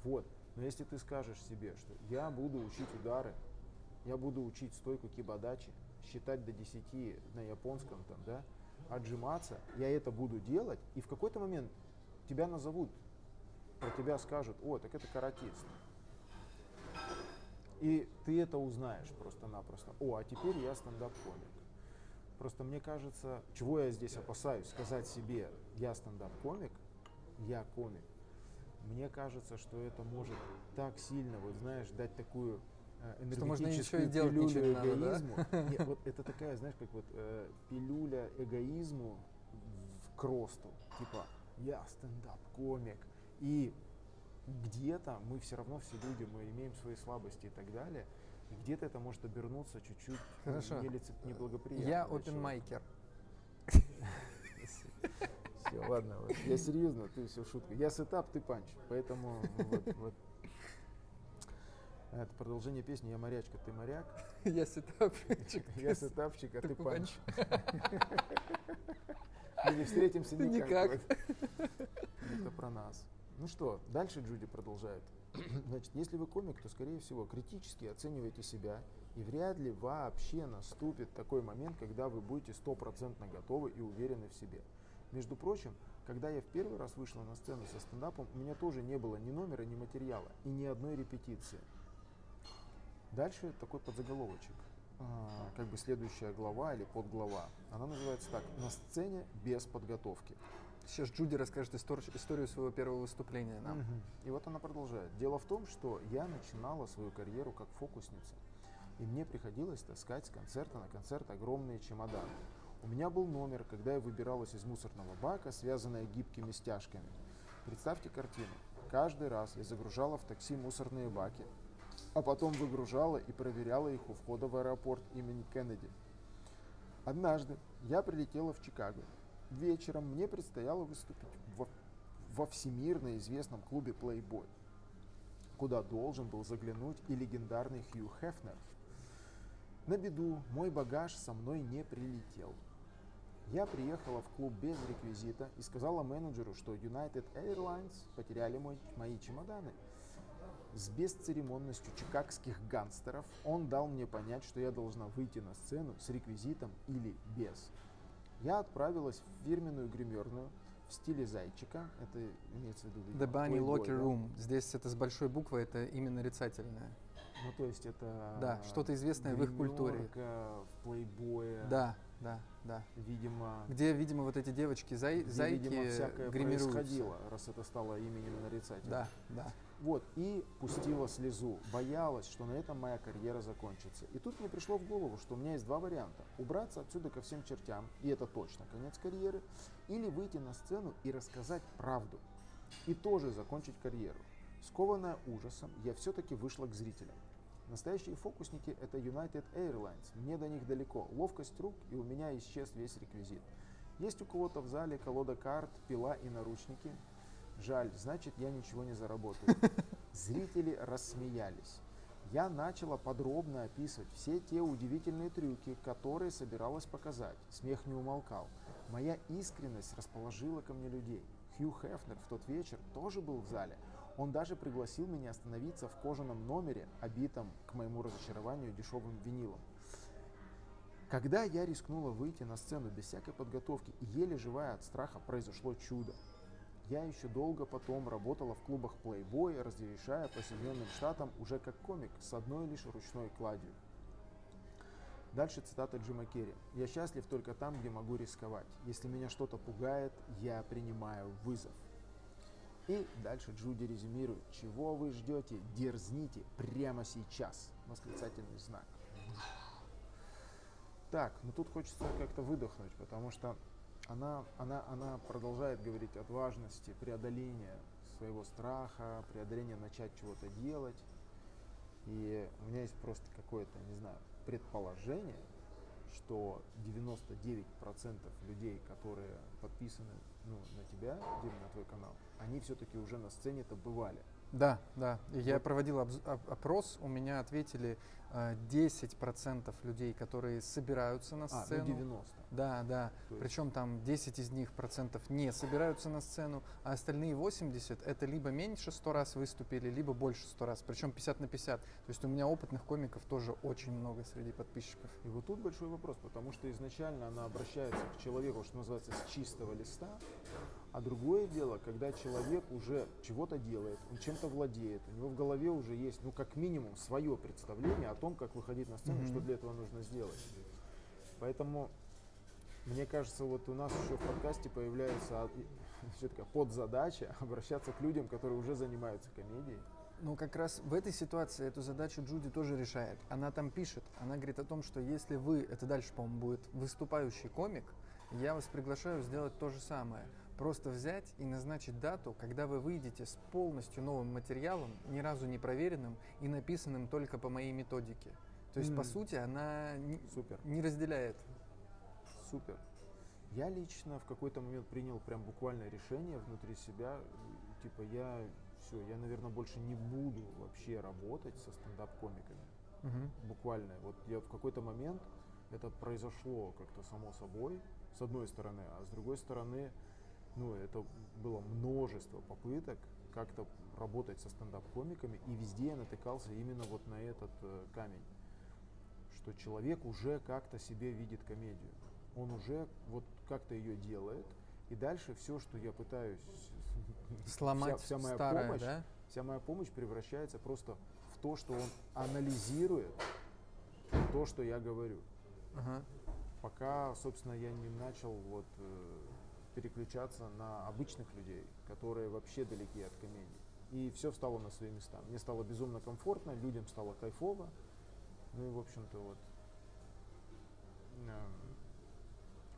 Вот. Но если ты скажешь себе, что я буду учить удары, я буду учить стойку кибадачи, считать до 10 на японском, там, да, отжиматься, я это буду делать, и в какой-то момент тебя назовут, про тебя скажут, о, так это каратист. И ты это узнаешь просто-напросто. О, а теперь я стендап-комик. Просто мне кажется, чего я здесь опасаюсь, сказать себе, я стендап-комик, я комик. Мне кажется, что это может так сильно, вот знаешь, дать такую э, Что можно ничего и энергетическую делать пилюлю ничего не надо, да? эгоизму. Нет, вот это такая, знаешь, как вот э, пилюля эгоизму в- к росту. Типа, я стендап-комик. И где-то мы все равно все люди, мы имеем свои слабости и так далее. И где-то это может обернуться чуть-чуть Хорошо. нелице- неблагоприятно. Я опенмайкер. Все, ладно, вот. я серьезно, ты все шутка. Я сетап, ты панч, поэтому вот, вот. Это продолжение песни «Я морячка, ты моряк». Я сетапчик. Я сетапчик, а ты панч. Мы не встретимся никак. Это про нас. Ну что, дальше Джуди продолжает. Значит, если вы комик, то, скорее всего, критически оцениваете себя, и вряд ли вообще наступит такой момент, когда вы будете стопроцентно готовы и уверены в себе. Между прочим, когда я в первый раз вышла на сцену со стендапом, у меня тоже не было ни номера, ни материала, и ни одной репетиции. Дальше такой подзаголовочек. А, как бы следующая глава или подглава. Она называется так «На сцене без подготовки». Сейчас Джуди расскажет истор- историю своего первого выступления нам. Мгм. И вот она продолжает. Дело в том, что я начинала свою карьеру как фокусница. И мне приходилось таскать с концерта на концерт огромные чемоданы. У меня был номер, когда я выбиралась из мусорного бака, связанная гибкими стяжками. Представьте картину. Каждый раз я загружала в такси мусорные баки, а потом выгружала и проверяла их у входа в аэропорт имени Кеннеди. Однажды я прилетела в Чикаго. Вечером мне предстояло выступить во, во всемирно известном клубе Playboy, куда должен был заглянуть и легендарный Хью Хефнер. На беду мой багаж со мной не прилетел. Я приехала в клуб без реквизита и сказала менеджеру, что United Airlines потеряли мой, мои чемоданы. С бесцеремонностью чикагских гангстеров он дал мне понять, что я должна выйти на сцену с реквизитом или без. Я отправилась в фирменную гримерную в стиле зайчика. Это имеется в виду, видимо, The Bunny Locker да? Room. Здесь это с большой буквы, это именно нарицательное. Ну, то есть это... Да, что-то известное в их культуре. в плейбое. Да, да, да. Видимо, Где, видимо, вот эти девочки, зай, где, зайки видимо, всякое гримируются. происходило, раз это стало именем нарицателя. Да, да. Вот, и пустила слезу. Боялась, что на этом моя карьера закончится. И тут мне пришло в голову, что у меня есть два варианта. Убраться отсюда ко всем чертям, и это точно конец карьеры, или выйти на сцену и рассказать правду. И тоже закончить карьеру. Скованная ужасом, я все-таки вышла к зрителям. Настоящие фокусники это United Airlines. Мне до них далеко. Ловкость рук, и у меня исчез весь реквизит. Есть у кого-то в зале колода карт, пила и наручники. Жаль, значит, я ничего не заработаю. Зрители рассмеялись. Я начала подробно описывать все те удивительные трюки, которые собиралась показать. Смех не умолкал. Моя искренность расположила ко мне людей. Хью Хефнер в тот вечер тоже был в зале. Он даже пригласил меня остановиться в кожаном номере, обитом, к моему разочарованию, дешевым винилом. Когда я рискнула выйти на сцену без всякой подготовки и еле живая от страха, произошло чудо. Я еще долго потом работала в клубах Playboy, разрешая по Соединенным Штатам уже как комик с одной лишь ручной кладью. Дальше цитата Джима Керри. «Я счастлив только там, где могу рисковать. Если меня что-то пугает, я принимаю вызов». И дальше Джуди резюмирует. «Чего вы ждете? Дерзните прямо сейчас!» Восклицательный знак. Так, ну тут хочется как-то выдохнуть, потому что она, она, она продолжает говорить о важности преодоления своего страха, преодоления начать чего-то делать. И у меня есть просто какое-то, не знаю, предположение, что 99% людей, которые подписаны ну, на тебя, Дим, на твой канал, они все-таки уже на сцене-то бывали. Да, да. Я Вот. проводил опрос, у меня ответили э, 10% людей, которые собираются на А, ну сцену. 90. Да, да. То есть- Причем там 10 из них процентов не собираются на сцену, а остальные 80 это либо меньше 100 раз выступили, либо больше 100 раз. Причем 50 на 50. То есть у меня опытных комиков тоже очень много среди подписчиков. И вот тут большой вопрос, потому что изначально она обращается к человеку, что называется, с чистого листа, а другое дело, когда человек уже чего-то делает, он чем-то владеет, у него в голове уже есть, ну, как минимум, свое представление о том, как выходить на сцену, Мгм. что для этого нужно сделать. Поэтому Мне кажется, вот у нас еще в подкасте появляется все такая подзадача обращаться к людям, которые уже занимаются комедией. Ну, как раз в этой ситуации эту задачу Джуди тоже решает. Она там пишет, она говорит о том, что если вы, это дальше, по-моему, будет выступающий комик, я вас приглашаю сделать то же самое. Просто взять и назначить дату, когда вы выйдете с полностью новым материалом, ни разу не проверенным и написанным только по моей методике. То есть, mm. по сути, она не, Супер. не разделяет. Супер. Я лично в какой-то момент принял прям буквальное решение внутри себя, типа я все, я, наверное, больше не буду вообще работать со стендап-комиками. Угу. Буквально. Вот я в какой-то момент это произошло как-то само собой, с одной стороны, а с другой стороны, ну, это было множество попыток как-то работать со стендап-комиками, и везде я натыкался именно вот на этот э, камень, что человек уже как-то себе видит комедию, он уже вот как-то ее делает, и дальше все, что я пытаюсь сломать вся, вся моя старое, помощь, да? вся моя помощь превращается просто в то, что он анализирует то, что я говорю. Ага. Пока, собственно, я не начал вот э, переключаться на обычных людей, которые вообще далеки от комедии. И все встало на свои места. Мне стало безумно комфортно, людям стало кайфово. Ну и, в общем-то, вот. Э,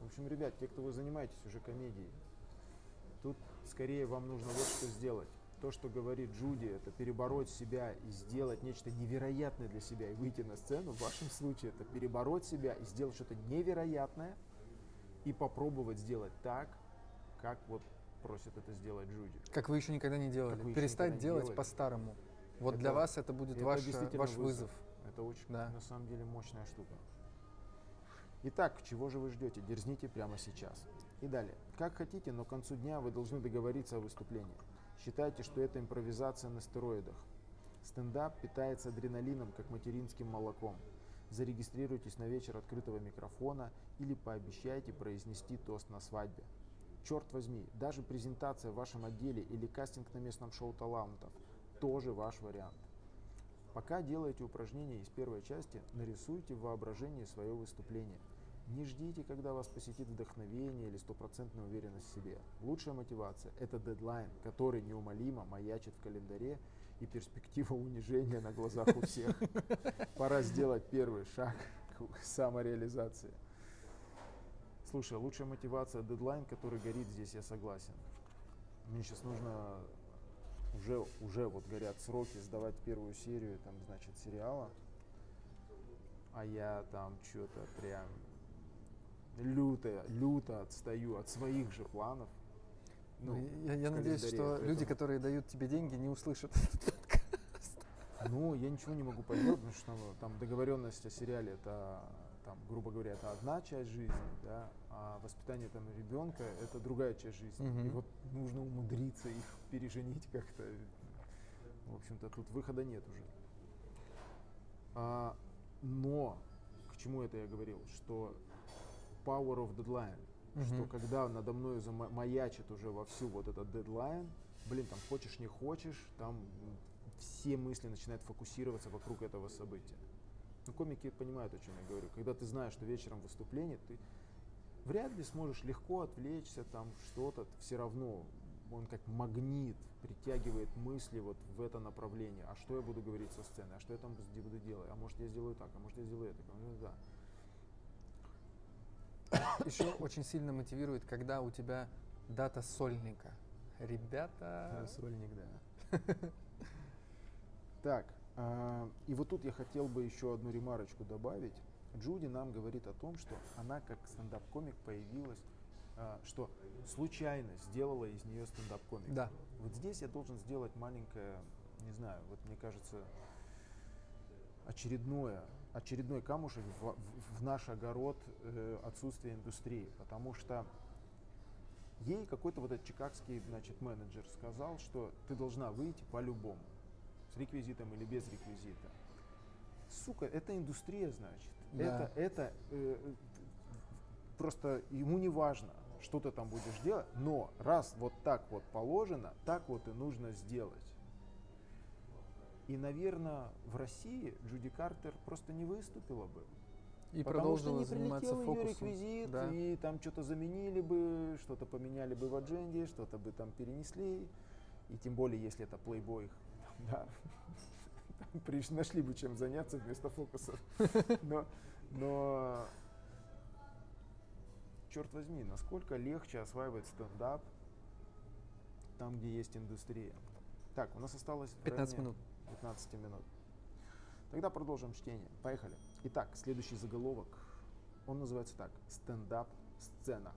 в общем, ребят, те, кто вы занимаетесь уже комедией, тут скорее вам нужно вот что сделать. То, что говорит Джуди, это перебороть себя и сделать нечто невероятное для себя и выйти на сцену. В вашем случае это перебороть себя и сделать что-то невероятное и попробовать сделать так, как вот просит это сделать Джуди. Как вы еще никогда не делали. Перестать делать по-старому. Вот это, для вас это будет это ваш, ваш вызов. вызов. Это очень, да. на самом деле, мощная штука. Итак, чего же вы ждете? Дерзните прямо сейчас. И далее. Как хотите, но к концу дня вы должны договориться о выступлении. Считайте, что это импровизация на стероидах. Стендап питается адреналином, как материнским молоком. Зарегистрируйтесь на вечер открытого микрофона или пообещайте произнести тост на свадьбе. Черт возьми, даже презентация в вашем отделе или кастинг на местном шоу талантов – тоже ваш вариант. Пока делаете упражнения из первой части, нарисуйте в воображении свое выступление – не ждите, когда вас посетит вдохновение или стопроцентная уверенность в себе. Лучшая мотивация – это дедлайн, который неумолимо маячит в календаре и перспектива унижения на глазах у всех. Пора сделать первый шаг к самореализации. Слушай, лучшая мотивация – дедлайн, который горит здесь, я согласен. Мне сейчас нужно уже, уже вот горят сроки сдавать первую серию, там, значит, сериала, а я там что-то прям люто, люто отстаю от своих же планов. Ну, я, я надеюсь, что люди, которые дают тебе деньги, не услышат этот подкаст. Ну, я ничего не могу поделать, потому что ну, там договоренность о сериале это, там, грубо говоря, это одна часть жизни, да, а воспитание там ребенка это другая часть жизни. Угу. И вот нужно умудриться их переженить как-то. В общем-то, тут выхода нет уже. А, но к чему это я говорил? Что power of deadline, угу. что когда надо мной маячит уже вовсю вот этот дедлайн, блин, там хочешь не хочешь, там все мысли начинают фокусироваться вокруг этого события. Ну, комики понимают, о чем я говорю. Когда ты знаешь, что вечером выступление, ты вряд ли сможешь легко отвлечься, там что-то, все равно он как магнит притягивает мысли вот в это направление. А что я буду говорить со сцены? А что я там буду делать? А может я сделаю так? А может я сделаю это? Ну да. Еще очень сильно мотивирует, когда у тебя дата сольника. Ребята... Сольник, да. Так, а, и вот тут я хотел бы еще одну ремарочку добавить. Джуди нам говорит о том, что она как стендап-комик появилась, а, что случайно сделала из нее стендап-комик. Да. Вот здесь я должен сделать маленькое, не знаю, вот мне кажется, очередное очередной камушек в, в, наш огород э, отсутствия индустрии, потому что ей какой-то вот этот чикагский значит, менеджер сказал, что ты должна выйти по-любому, с реквизитом или без реквизита. Сука, это индустрия, значит. Да. Это, это э, просто ему не важно, что ты там будешь делать, но раз вот так вот положено, так вот и нужно сделать. И, наверное, в России Джуди Картер просто не выступила бы. И Потому что не заниматься прилетел ее фокусом. реквизит, Да. и там что-то заменили бы, что-то поменяли бы в адженде, что-то бы там перенесли. И тем более, если это плейбой, да, там нашли бы чем заняться вместо фокусов. Но, но черт возьми, насколько легче осваивать стендап там, где есть индустрия. Так, у нас осталось в 15 районе минут. 15 минут. Тогда продолжим чтение. Поехали. Итак, следующий заголовок. Он называется так. Стендап-сцена.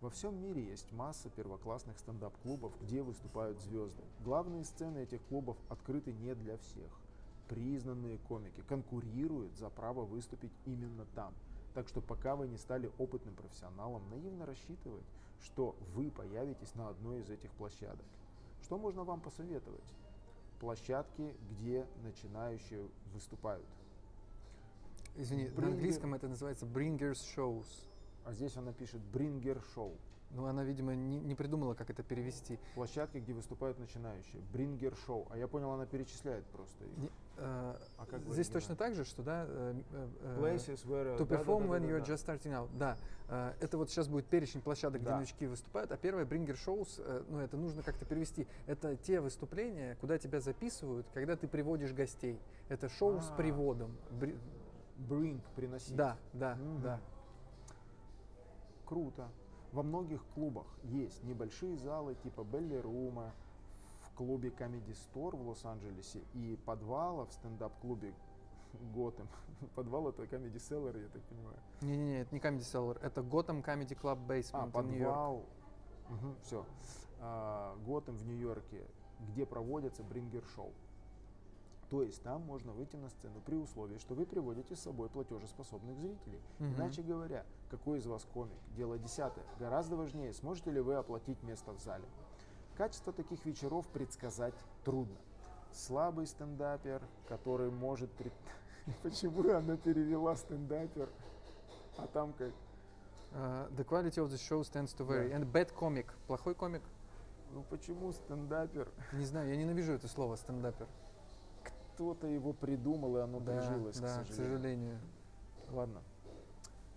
Во всем мире есть масса первоклассных стендап-клубов, где выступают звезды. Главные сцены этих клубов открыты не для всех. Признанные комики конкурируют за право выступить именно там. Так что пока вы не стали опытным профессионалом, наивно рассчитывать, что вы появитесь на одной из этих площадок. Что можно вам посоветовать? Площадки, где начинающие выступают. Извини, Bring на английском это называется bringers shows. А здесь она пишет Брингер Шоу. Ну, она, видимо, не, не придумала, как это перевести. Площадки, где выступают начинающие. Брингер Шоу. А я понял, она перечисляет просто. их. Не- э, А как здесь точно так же, что, да, э, э, э, Places where... to perform when you're Да-да-да-да-да. just starting out. Да, э, это вот сейчас будет перечень площадок, где Да. новички выступают, а первое bringer shows, э, ну это нужно как-то перевести. Это те выступления, куда тебя записывают, когда ты приводишь гостей. Это шоу с А. приводом. Бри- Bring, приносить. Да, да, Мгм. да. Круто. Во многих клубах есть небольшие залы типа Белли Рума, в клубе Comedy Store в Лос-Анджелесе и подвала в стендап-клубе Готэм. Подвал это Comedy Cellar, я так понимаю. Не-не-не, это не Comedy Cellar, это Gotham Comedy Club Basement А, в Нью-Йорк. подвал. все. Готэм в Нью-Йорке, где проводятся брингер-шоу. То есть там можно выйти на сцену при условии, что вы приводите с собой платежеспособных зрителей. Мгм. Иначе говоря, какой из вас комик? Дело десятое. Гораздо важнее, сможете ли вы оплатить место в зале. Качество таких вечеров предсказать трудно. Слабый стендапер, который может... пред- Почему она перевела стендапер? А там как... Uh, the quality of the show tends to vary. And bad comic. Плохой комик? Ну почему стендапер? Не знаю, я ненавижу это слово стендапер. Кто-то его придумал, и оно да, прижилось, да, к сожалению. сожалению. Ладно.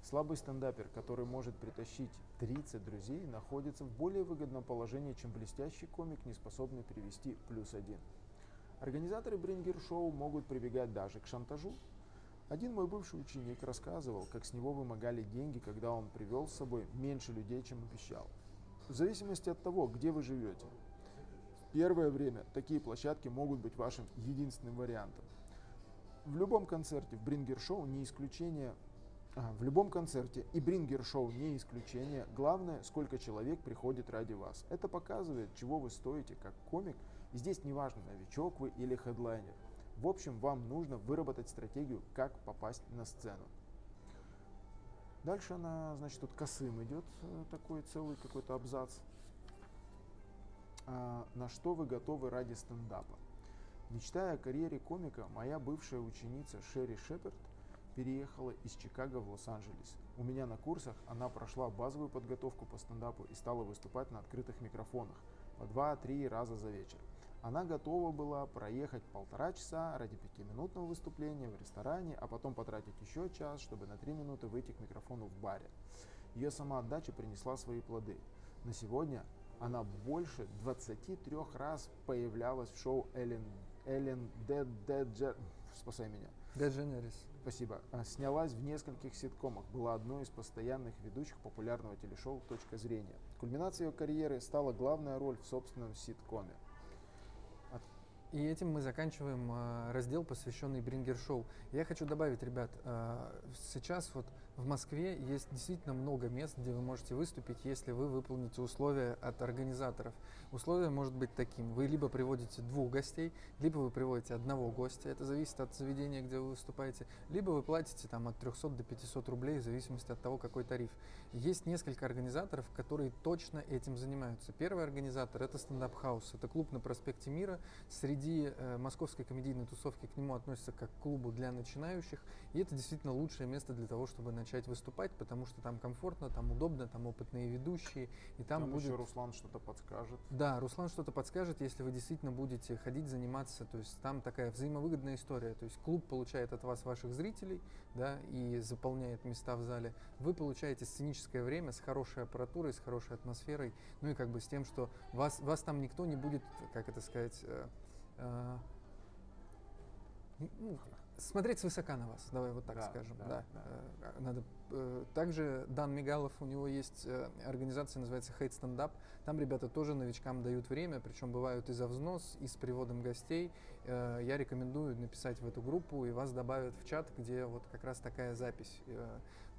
Слабый стендапер, который может притащить 30 друзей, находится в более выгодном положении, чем блестящий комик, не способный привести плюс один. Организаторы брингер-шоу могут прибегать даже к шантажу. Один мой бывший ученик рассказывал, как с него вымогали деньги, когда он привел с собой меньше людей, чем обещал. В зависимости от того, где вы живете. Первое время такие площадки могут быть вашим единственным вариантом. В любом концерте в брингер-шоу не исключение а, в любом концерте и брингер-шоу не исключение. Главное, сколько человек приходит ради вас. Это показывает, чего вы стоите как комик. И здесь не важно, новичок вы или хедлайнер. В общем, вам нужно выработать стратегию, как попасть на сцену. Дальше она, значит, тут косым идет э, такой целый какой-то абзац. А, на что вы готовы ради стендапа? Мечтая о карьере комика, моя бывшая ученица Шерри Шепард переехала из Чикаго в Лос-Анджелес. У меня на курсах она прошла базовую подготовку по стендапу и стала выступать на открытых микрофонах по 2-3 раза за вечер. Она готова была проехать полтора часа ради пятиминутного выступления в ресторане, а потом потратить еще час, чтобы на 3 минуты выйти к микрофону в баре. Ее самоотдача принесла свои плоды. На сегодня она больше 23 раз появлялась в шоу Эллен, Эллен Дед Дед Спасай меня. DeGeneres. Спасибо. А, Снялась в нескольких ситкомах, была одной из постоянных ведущих популярного телешоу «Точка зрения». Кульминацией ее карьеры стала главная роль в собственном ситкоме. И этим мы заканчиваем э, раздел, посвященный Брингер-шоу. Я хочу добавить, ребят, э, сейчас вот в Москве есть действительно много мест, где вы можете выступить, если вы выполните условия от организаторов. Условие может быть таким. Вы либо приводите двух гостей, либо вы приводите одного гостя. Это зависит от заведения, где вы выступаете. Либо вы платите там от 300 до 500 рублей, в зависимости от того, какой тариф. Есть несколько организаторов, которые точно этим занимаются. Первый организатор – это Up House. Это клуб на проспекте Мира. Среди э, московской комедийной тусовки к нему относятся как к клубу для начинающих. И это действительно лучшее место для того, чтобы начать начать выступать, потому что там комфортно, там удобно, там опытные ведущие, и там, Там будет... еще Руслан что-то подскажет. Да, Руслан что-то подскажет, если вы действительно будете ходить, заниматься. То есть там такая взаимовыгодная история. То есть клуб получает от вас ваших зрителей, да, и заполняет места в зале. Вы получаете сценическое время с хорошей аппаратурой, с хорошей атмосферой, ну и как бы с тем, что вас, вас там никто не будет, как это сказать, э, э, ну, смотреть свысока на вас, давай вот так Да, скажем. да, Да, да. Э, Надо. э, Также Дан Мигалов, у него есть э, организация, называется Hate Stand Up. Там ребята тоже новичкам дают время, причем бывают и за взнос, и с приводом гостей. Я рекомендую написать в эту группу, и вас добавят в чат, где вот как раз такая запись.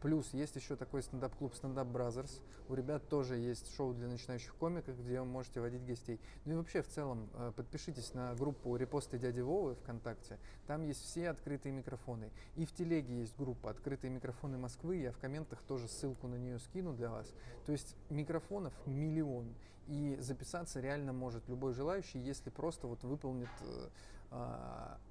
Плюс есть еще такой стендап-клуб Up Brothers. У ребят тоже есть шоу для начинающих комиков, где вы можете водить гостей. Ну и вообще в целом э, подпишитесь на группу «Репосты дяди Вовы» ВКонтакте. Там есть все открытые микрофоны. И в телеге есть группа «Открытые микрофоны Москвы». Я в комментах тоже ссылку на нее скину для вас. То есть микрофонов миллион. И записаться реально может любой желающий, если просто вот выполнит э,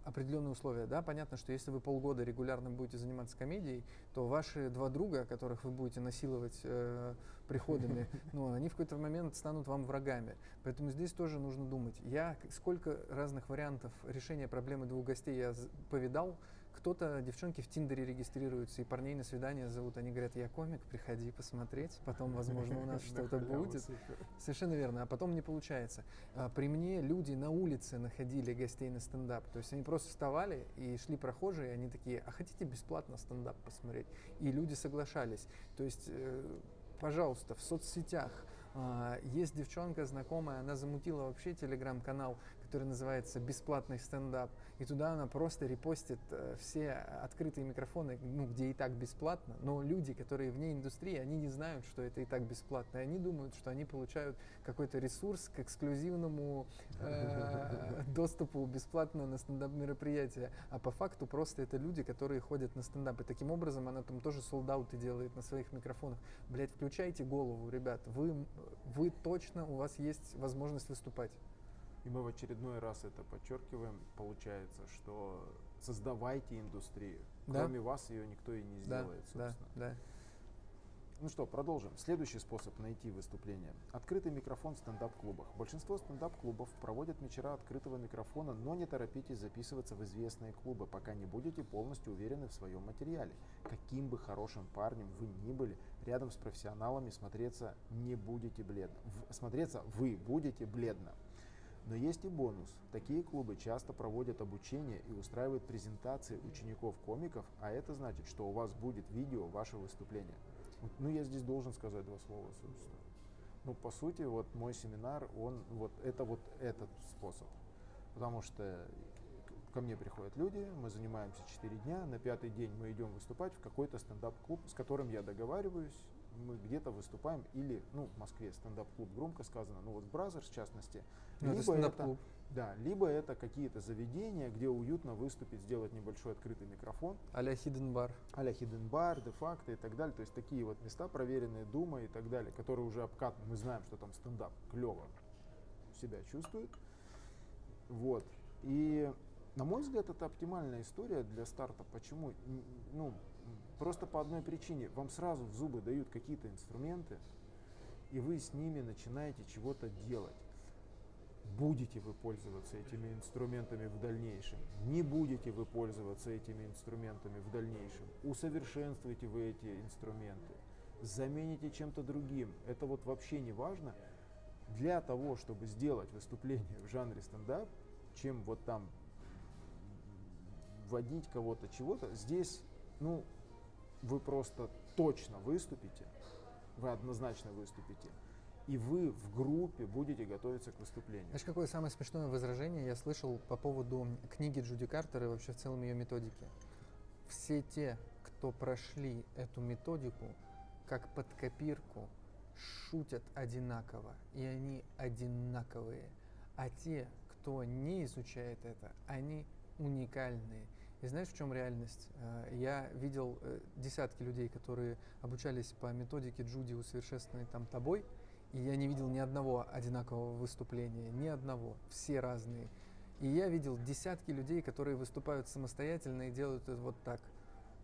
определенные условия. Да, понятно, что если вы полгода регулярно будете заниматься комедией, то ваши два друга, которых вы будете насиловать э, приходами, ну, они в какой-то момент станут вам врагами. Поэтому здесь тоже нужно думать. Я сколько разных вариантов решения проблемы двух гостей я повидал. Кто-то, девчонки в Тиндере регистрируются, и парней на свидание зовут. Они говорят, я комик, приходи посмотреть, потом, возможно, у нас На что-то будет. Совершенно верно. А потом не получается. А, При мне люди на улице находили гостей на стендап. То есть они просто вставали и шли прохожие, и они такие, а хотите бесплатно стендап посмотреть? И люди соглашались. То есть, э, пожалуйста, в соцсетях а, есть девчонка знакомая, она замутила вообще телеграм-канал, который называется «Бесплатный стендап». И туда она просто репостит э, все открытые микрофоны, ну, где и так бесплатно. Но люди, которые вне индустрии, они не знают, что это и так бесплатно. И они думают, что они получают какой-то ресурс к эксклюзивному э, доступу бесплатно на стендап-мероприятие. А по факту просто это люди, которые ходят на стендап. И таким образом она там тоже солдаты делает на своих микрофонах. Блять, включайте голову, ребят. Вы, вы точно, у вас есть возможность выступать. И мы в очередной раз это подчеркиваем. Получается, что создавайте индустрию. Да. Кроме вас ее никто и не Да, сделает, да, собственно. да. Ну что, продолжим. Следующий способ найти выступление. Открытый микрофон в стендап-клубах. Большинство стендап-клубов проводят вечера открытого микрофона, но не торопитесь записываться в известные клубы, пока не будете полностью уверены в своем материале. Каким бы хорошим парнем вы ни были, рядом с профессионалами смотреться не будете бледно. В- смотреться вы будете бледно. Но есть и бонус. Такие клубы часто проводят обучение и устраивают презентации учеников-комиков, а это значит, что у вас будет видео вашего выступления. Ну, я здесь должен сказать два слова, собственно. Ну, по сути, вот мой семинар, он вот это вот этот способ. Потому что ко мне приходят люди, мы занимаемся 4 дня, на пятый день мы идем выступать в какой-то стендап-клуб, с которым я договариваюсь, мы где-то выступаем, или, ну, в Москве стендап-клуб громко сказано, ну вот Brothers в частности, это либо стендап-клуб. да, либо это какие-то заведения, где уютно выступить, сделать небольшой открытый микрофон, А-ля Hidden Bar. а-ля Hidden Bar, де-факто и так далее. То есть такие вот места, проверенные Дума и так далее, которые уже обкатаны. Мы знаем, что там стендап клево себя чувствует. Вот. И, на мой взгляд, это оптимальная история для старта. Почему? Ну, просто по одной причине. Вам сразу в зубы дают какие-то инструменты, и вы с ними начинаете чего-то делать. Будете вы пользоваться этими инструментами в дальнейшем, не будете вы пользоваться этими инструментами в дальнейшем, усовершенствуете вы эти инструменты, замените чем-то другим. Это вот вообще не важно. Для того, чтобы сделать выступление в жанре стендап, чем вот там вводить кого-то чего-то, здесь, ну, вы просто точно выступите, вы однозначно выступите, и вы в группе будете готовиться к выступлению. Знаешь, какое самое смешное возражение я слышал по поводу книги Джуди Картер и вообще в целом ее методики? Все те, кто прошли эту методику, как под копирку, шутят одинаково, и они одинаковые. А те, кто не изучает это, они уникальные. И знаешь, в чем реальность? Э, Я видел э, десятки людей, которые обучались по методике Джуди, усовершенствованной там тобой, и я не видел ни одного одинакового выступления, ни одного, все разные. И я видел десятки людей, которые выступают самостоятельно и делают это вот так.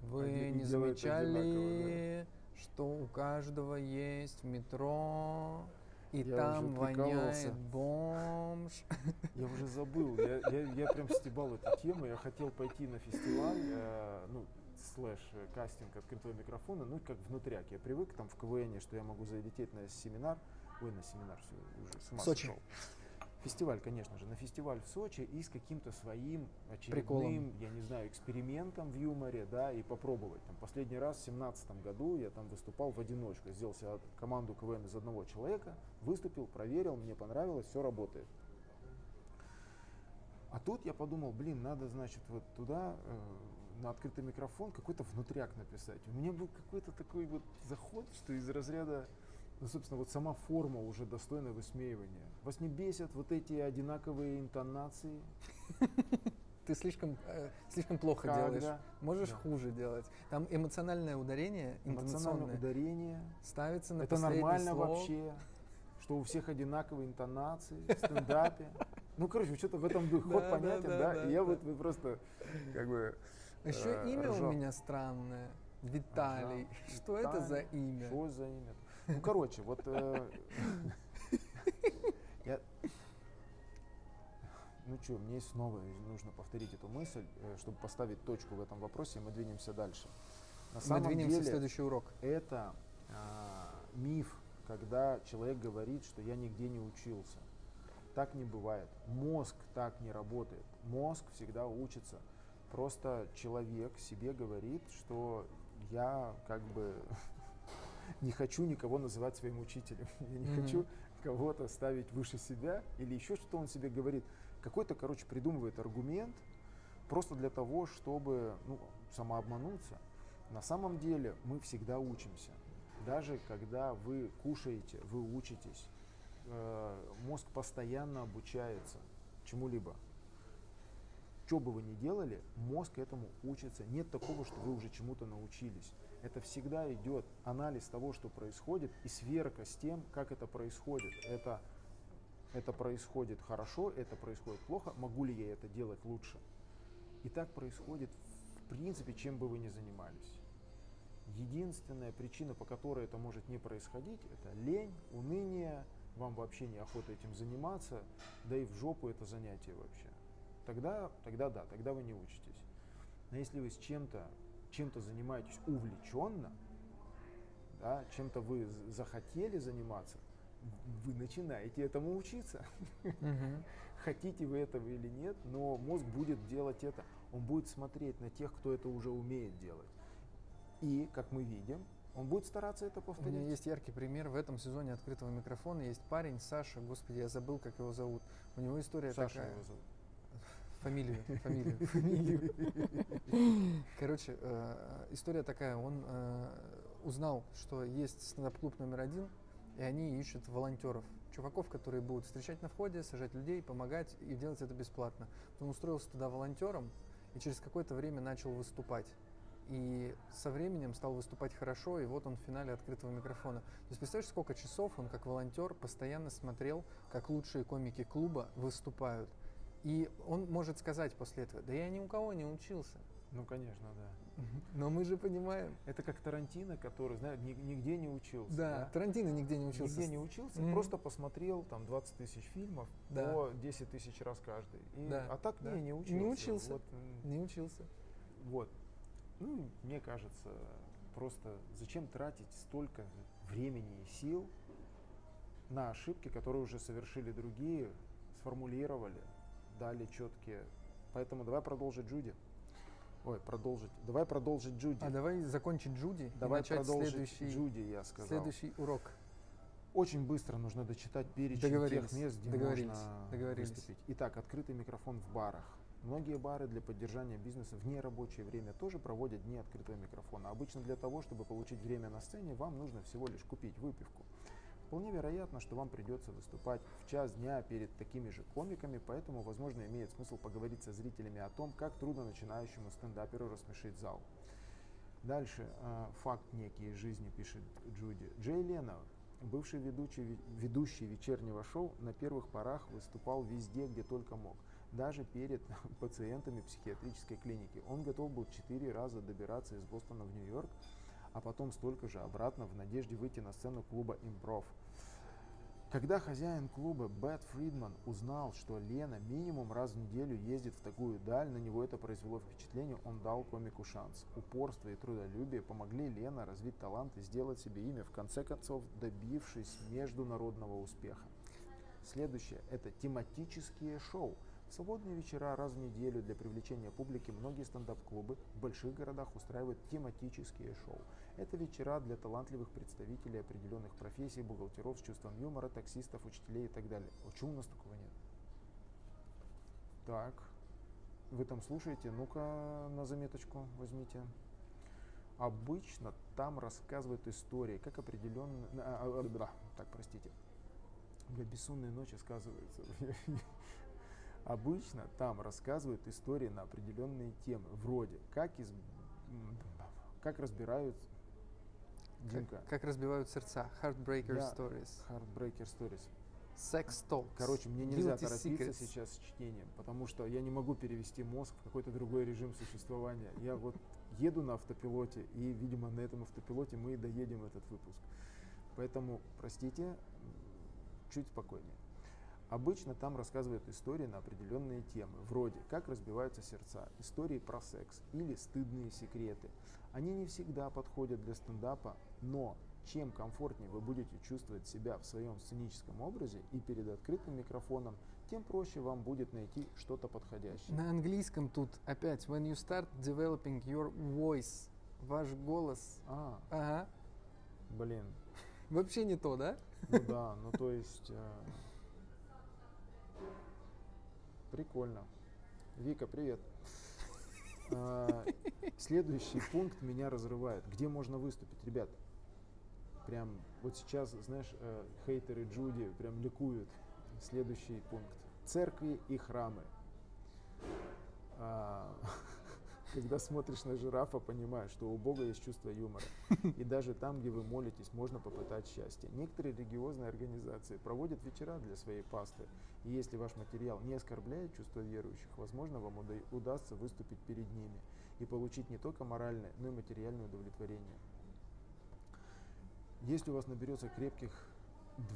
Вы Они не замечали, что у каждого есть метро, и Я там воняет бомж. Я уже забыл, я, я, я прям стебал эту тему, я хотел пойти на фестиваль, э, ну, слэш э, кастинг открытого микрофона, ну, как внутряк. Я привык там в КВН, что я могу залететь на семинар, ой, на семинар, все, уже с ума Сочи. сошел. Фестиваль, конечно же, на фестиваль в Сочи и с каким-то своим очередным, Приколом. я не знаю, экспериментом в юморе, да, и попробовать. Там, последний раз в семнадцатом году я там выступал в одиночку, сделал себе команду КВН из одного человека, выступил, проверил, мне понравилось, все работает. А тут я подумал, блин, надо, значит, вот туда, э, на открытый микрофон, какой-то внутряк написать. У меня был какой-то такой вот заход, что из разряда, ну, собственно, вот сама форма уже достойна высмеивания. Вас не бесят вот эти одинаковые интонации? Ты слишком, э, слишком плохо Когда? делаешь. Можешь Да. хуже делать. Там эмоциональное ударение, Эмоциональное ударение. ставится на Это нормально слог. вообще, что у всех одинаковые интонации в стендапе. Ну, короче, что-то в этом духе. Ход понятен, да, И я вот вы просто как бы... Еще э, имя у меня странное. Виталий. Что это за имя? Что за имя? Ну, короче, вот э, я, ну что, мне снова нужно повторить эту мысль, э, чтобы поставить точку в этом вопросе, и мы двинемся дальше. На Мы самом двинемся в деле следующий урок. это а, миф, когда человек говорит, что я нигде не учился. Так не бывает. Мозг так не работает. Мозг всегда учится. Просто человек себе говорит, что я как бы не хочу никого называть своим учителем. Я не Мгм. хочу кого-то ставить выше себя или еще что он себе говорит. Какой-то, короче, придумывает аргумент просто для того, чтобы ну, самообмануться. На самом деле мы всегда учимся. Даже когда вы кушаете, вы учитесь. Э, Мозг постоянно обучается чему-либо. Что бы вы ни делали, мозг этому учится. Нет такого, что вы уже чему-то научились. Это всегда идет анализ того, что происходит, и сверка с тем, как это происходит. Это, это происходит хорошо, это происходит плохо, могу ли я это делать лучше. И так происходит в принципе, чем бы вы ни занимались. Единственная причина, по которой это может не происходить, это лень, уныние, вам вообще неохота этим заниматься, да и в жопу это занятие вообще. Тогда, тогда да, тогда вы не учитесь. Но если вы с чем-то, чем-то занимаетесь увлеченно, да, чем-то вы захотели заниматься, вы начинаете этому учиться. Мгм. Хотите вы этого или нет, но мозг будет делать это. Он будет смотреть на тех, кто это уже умеет делать. И, как мы видим, он будет стараться это У повторить. меня есть яркий пример. В этом сезоне открытого микрофона есть парень Саша, господи, я забыл, как его зовут. У него история Саша такая. его зовут. Фамилию, фамилию, фамилию. Короче, э, история такая. Он э, узнал, что есть стендап-клуб номер один, и они ищут волонтеров. Чуваков, которые будут встречать на входе, сажать людей, помогать и делать это бесплатно. Он устроился туда волонтером и через какое-то время начал выступать. И со временем стал выступать хорошо, и вот он в финале открытого микрофона. То есть представляешь, сколько часов он как волонтер постоянно смотрел, как лучшие комики клуба выступают. И он может сказать после этого, да я ни у кого не учился. Ну, конечно, да. Но мы же понимаем. Это как Тарантино, который, знаешь, ни- нигде не учился. Да, Тарантино нигде не учился. Нигде не учился, Мгм. просто посмотрел там 20 тысяч фильмов Да. по 10 тысяч раз каждый. И- Да, А так да. не, не учился. Не учился. Вот, Не учился. Вот. Ну, мне кажется, просто зачем тратить столько времени и сил на ошибки, которые уже совершили другие, сформулировали, дали четкие. Поэтому давай продолжить Джуди. Ой, продолжить. Давай продолжить Джуди. А давай закончить Джуди давай и начать продолжить следующий, Джуди, я сказал. следующий урок. Очень быстро нужно дочитать перечень тех мест, где договорились, можно договорились. выступить. Итак, открытый микрофон в барах. Многие бары для поддержания бизнеса в нерабочее время тоже проводят дни открытого микрофона. Обычно для того, чтобы получить время на сцене, вам нужно всего лишь купить выпивку. Вполне вероятно, что вам придется выступать в час дня перед такими же комиками, поэтому, возможно, имеет смысл поговорить со зрителями о том, как трудно начинающему стендаперу рассмешить зал. Дальше. э, факт некий из жизни, пишет Джуди. Джей Лено, бывший ведущий, ведущий вечернего шоу, на первых порах выступал везде, где только мог. даже перед пациентами психиатрической клиники. Он готов был четыре раза добираться из Бостона в Нью-Йорк, а потом столько же обратно в надежде выйти на сцену клуба «Импров». Когда хозяин клуба Бет Фридман узнал, что Лена минимум раз в неделю ездит в такую даль, на него это произвело впечатление, он дал комику шанс. Упорство и трудолюбие помогли Лена развить талант и сделать себе имя, в конце концов добившись международного успеха. Следующее – это тематические шоу – в свободные вечера раз в неделю для привлечения публики многие стендап-клубы в больших городах устраивают тематические шоу. Это вечера для талантливых представителей определенных профессий, бухгалтеров с чувством юмора, таксистов, учителей и так далее. А почему у нас такого нет? Так, вы там слушаете? Ну-ка на заметочку возьмите. Обычно там рассказывают истории, как определенно... А, а, а, так, простите. Бля, бессонные ночи сказывается. Обычно там рассказывают истории на определенные темы, вроде как, из, как разбирают Димка. Как, как разбивают сердца. Heartbreaker да, Stories. Heartbreaker Stories. Sex Talks. Короче, мне нельзя Guilty торопиться secrets. сейчас с чтением, потому что я не могу перевести мозг в какой-то другой режим существования. Я вот еду на автопилоте, и, видимо, на этом автопилоте мы и доедем этот выпуск. Поэтому, простите, чуть спокойнее. Обычно там рассказывают истории на определенные темы, вроде «Как разбиваются сердца», истории про секс или стыдные секреты. Они не всегда подходят для стендапа, но чем комфортнее вы будете чувствовать себя в своем сценическом образе и перед открытым микрофоном, тем проще вам будет найти что-то подходящее. На английском тут опять when you start developing your voice, ваш голос. А, ага. блин. Вообще не то, да? Ну да, ну то есть... Э, Прикольно. Вика, привет. А, следующий пункт меня разрывает. Где можно выступить? Ребят, прям вот сейчас, знаешь, э, хейтеры Джуди прям ликуют. Следующий пункт. Церкви и храмы. Когда смотришь на жирафа, понимаешь, что у Бога есть чувство юмора. И даже там, где вы молитесь, можно попытать счастье. Некоторые религиозные организации проводят вечера для своей пасты. И если ваш материал не оскорбляет чувство верующих, возможно, вам удастся выступить перед ними и получить не только моральное, но и материальное удовлетворение. Если у вас наберется крепких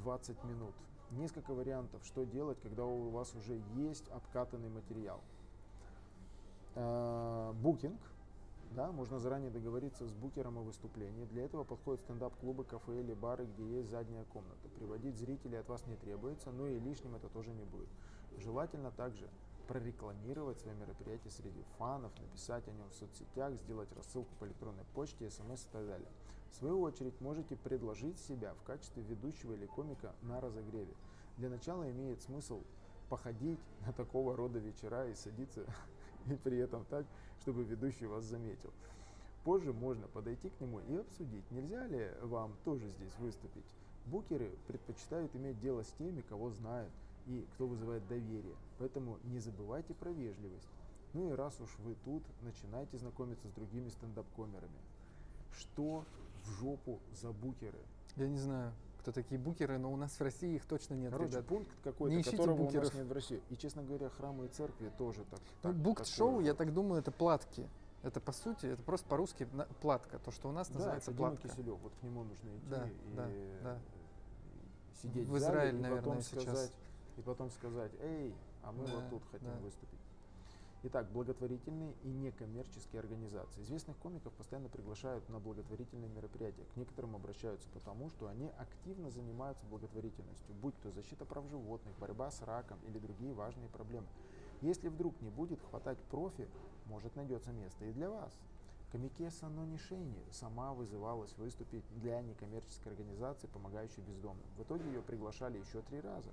20 минут, несколько вариантов, что делать, когда у вас уже есть обкатанный материал – букинг, да, можно заранее договориться с букером о выступлении. Для этого подходят стендап-клубы, кафе или бары, где есть задняя комната. Приводить зрителей от вас не требуется, но и лишним это тоже не будет. Желательно также прорекламировать свое мероприятие среди фанов, написать о нем в соцсетях, сделать рассылку по электронной почте, смс и так далее. В свою очередь можете предложить себя в качестве ведущего или комика на разогреве. Для начала имеет смысл походить на такого рода вечера и садиться и при этом так, чтобы ведущий вас заметил. Позже можно подойти к нему и обсудить, нельзя ли вам тоже здесь выступить. Букеры предпочитают иметь дело с теми, кого знают и кто вызывает доверие, поэтому не забывайте про вежливость. Ну и раз уж вы тут, начинайте знакомиться с другими стендап-комерами. Что в жопу за букеры? Я не знаю кто такие букеры, но у нас в России их точно нет. Короче, ребят. пункт какой-то, которого букеров. у нас нет в России. И, честно говоря, храмы и церкви тоже так. Ну, букт-шоу, я так думаю, это платки. Это по сути, это просто по-русски платка, то, что у нас да, называется это платка. Дима Киселев, вот к нему нужно идти да, и да, да. сидеть в, в Израиле, зале, наверное, и потом сейчас. сказать, и потом сказать, эй, а мы да, вот тут хотим да. выступить. Итак, благотворительные и некоммерческие организации. Известных комиков постоянно приглашают на благотворительные мероприятия. К некоторым обращаются потому, что они активно занимаются благотворительностью, будь то защита прав животных, борьба с раком или другие важные проблемы. Если вдруг не будет хватать профи, может найдется место и для вас. Комикеса Нонишейни сама вызывалась выступить для некоммерческой организации, помогающей бездомным. В итоге ее приглашали еще три раза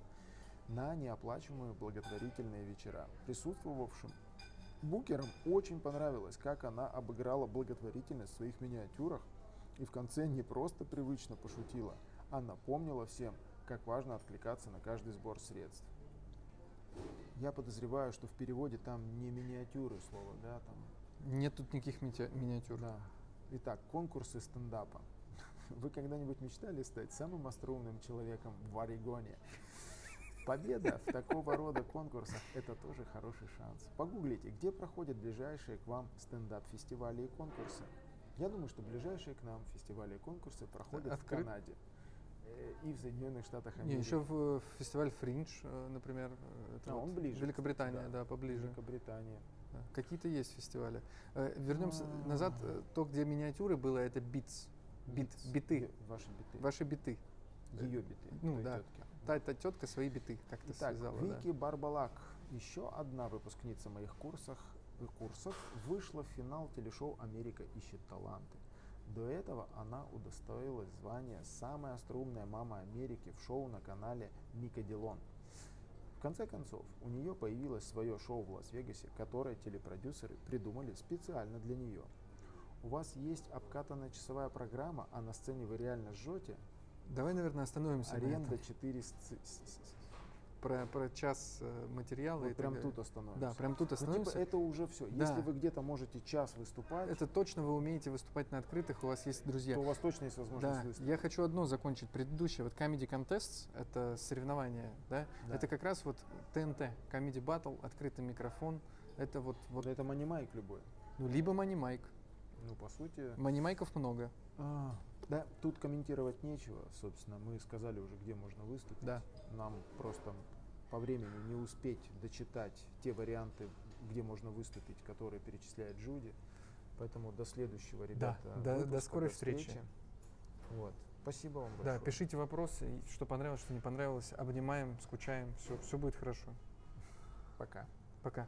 на неоплачиваемые благотворительные вечера. Присутствовавшим Букерам очень понравилось, как она обыграла благотворительность в своих миниатюрах и в конце не просто привычно пошутила, а напомнила всем, как важно откликаться на каждый сбор средств. Я подозреваю, что в переводе там не миниатюры слова, да, там. Нет тут никаких ми- миниатюр. Да. Итак, конкурсы стендапа. Вы когда-нибудь мечтали стать самым остроумным человеком в Орегоне? Победа в такого рода конкурсах – это тоже хороший шанс. Погуглите, где проходят ближайшие к вам стендап-фестивали и конкурсы. Я думаю, что ближайшие к нам фестивали и конкурсы проходят Открыт? в Канаде э, и в Соединенных Штатах Не, Америки. еще в, э, фестиваль Фриндж, э, например. Это А, вот он ближе. Великобритания, Да. да, поближе. Великобритания. Да. Какие-то есть фестивали. Вернемся А. назад. То, где миниатюры было, это битс. Бит, биты. Ваши биты. Ваши биты. Ее биты. Ну да. тетки. Та, та тетка свои биты как-то Итак, связала. да. Вики Барбалак, еще одна выпускница моих курсах, э, курсов, вышла в финал телешоу «Америка ищет таланты». До этого она удостоилась звания «Самая остроумная мама Америки» в шоу на канале Никоделон. В конце концов, у нее появилось свое шоу в Лас-Вегасе, которое телепродюсеры придумали специально для нее. У вас есть обкатанная часовая программа, а на сцене вы реально жжете, Давай, наверное, остановимся на аренда этом. 4 с- с- с- Про, про час э, материала и Вот так прям тут остановимся. Да, прям тут Ну, типа, остановимся. это уже все. Да. Если вы где-то можете час выступать, Это точно вы умеете выступать на открытых, у вас есть друзья. то у вас точно есть возможность Да, выступить. я хочу одно закончить. Предыдущее, вот Comedy Contests, это соревнования, да? Да. Это как раз вот ТНТ, Comedy Battle, открытый микрофон. Это вот, вот Вот это манимайк любой. ну, либо Манимайк. Ну, по сути... Манимайков много, а, да, тут комментировать нечего. Собственно, мы сказали уже, где можно выступить. да. Нам просто по времени не успеть дочитать те варианты, где можно выступить, которые перечисляет Джуди. Поэтому до следующего, ребята. до- до выпуска, скорой встречи. встречи. Вот. Спасибо вам Да, большое. пишите вопросы, что понравилось, что не понравилось. Обнимаем, скучаем, все, все будет хорошо. Пока. Пока.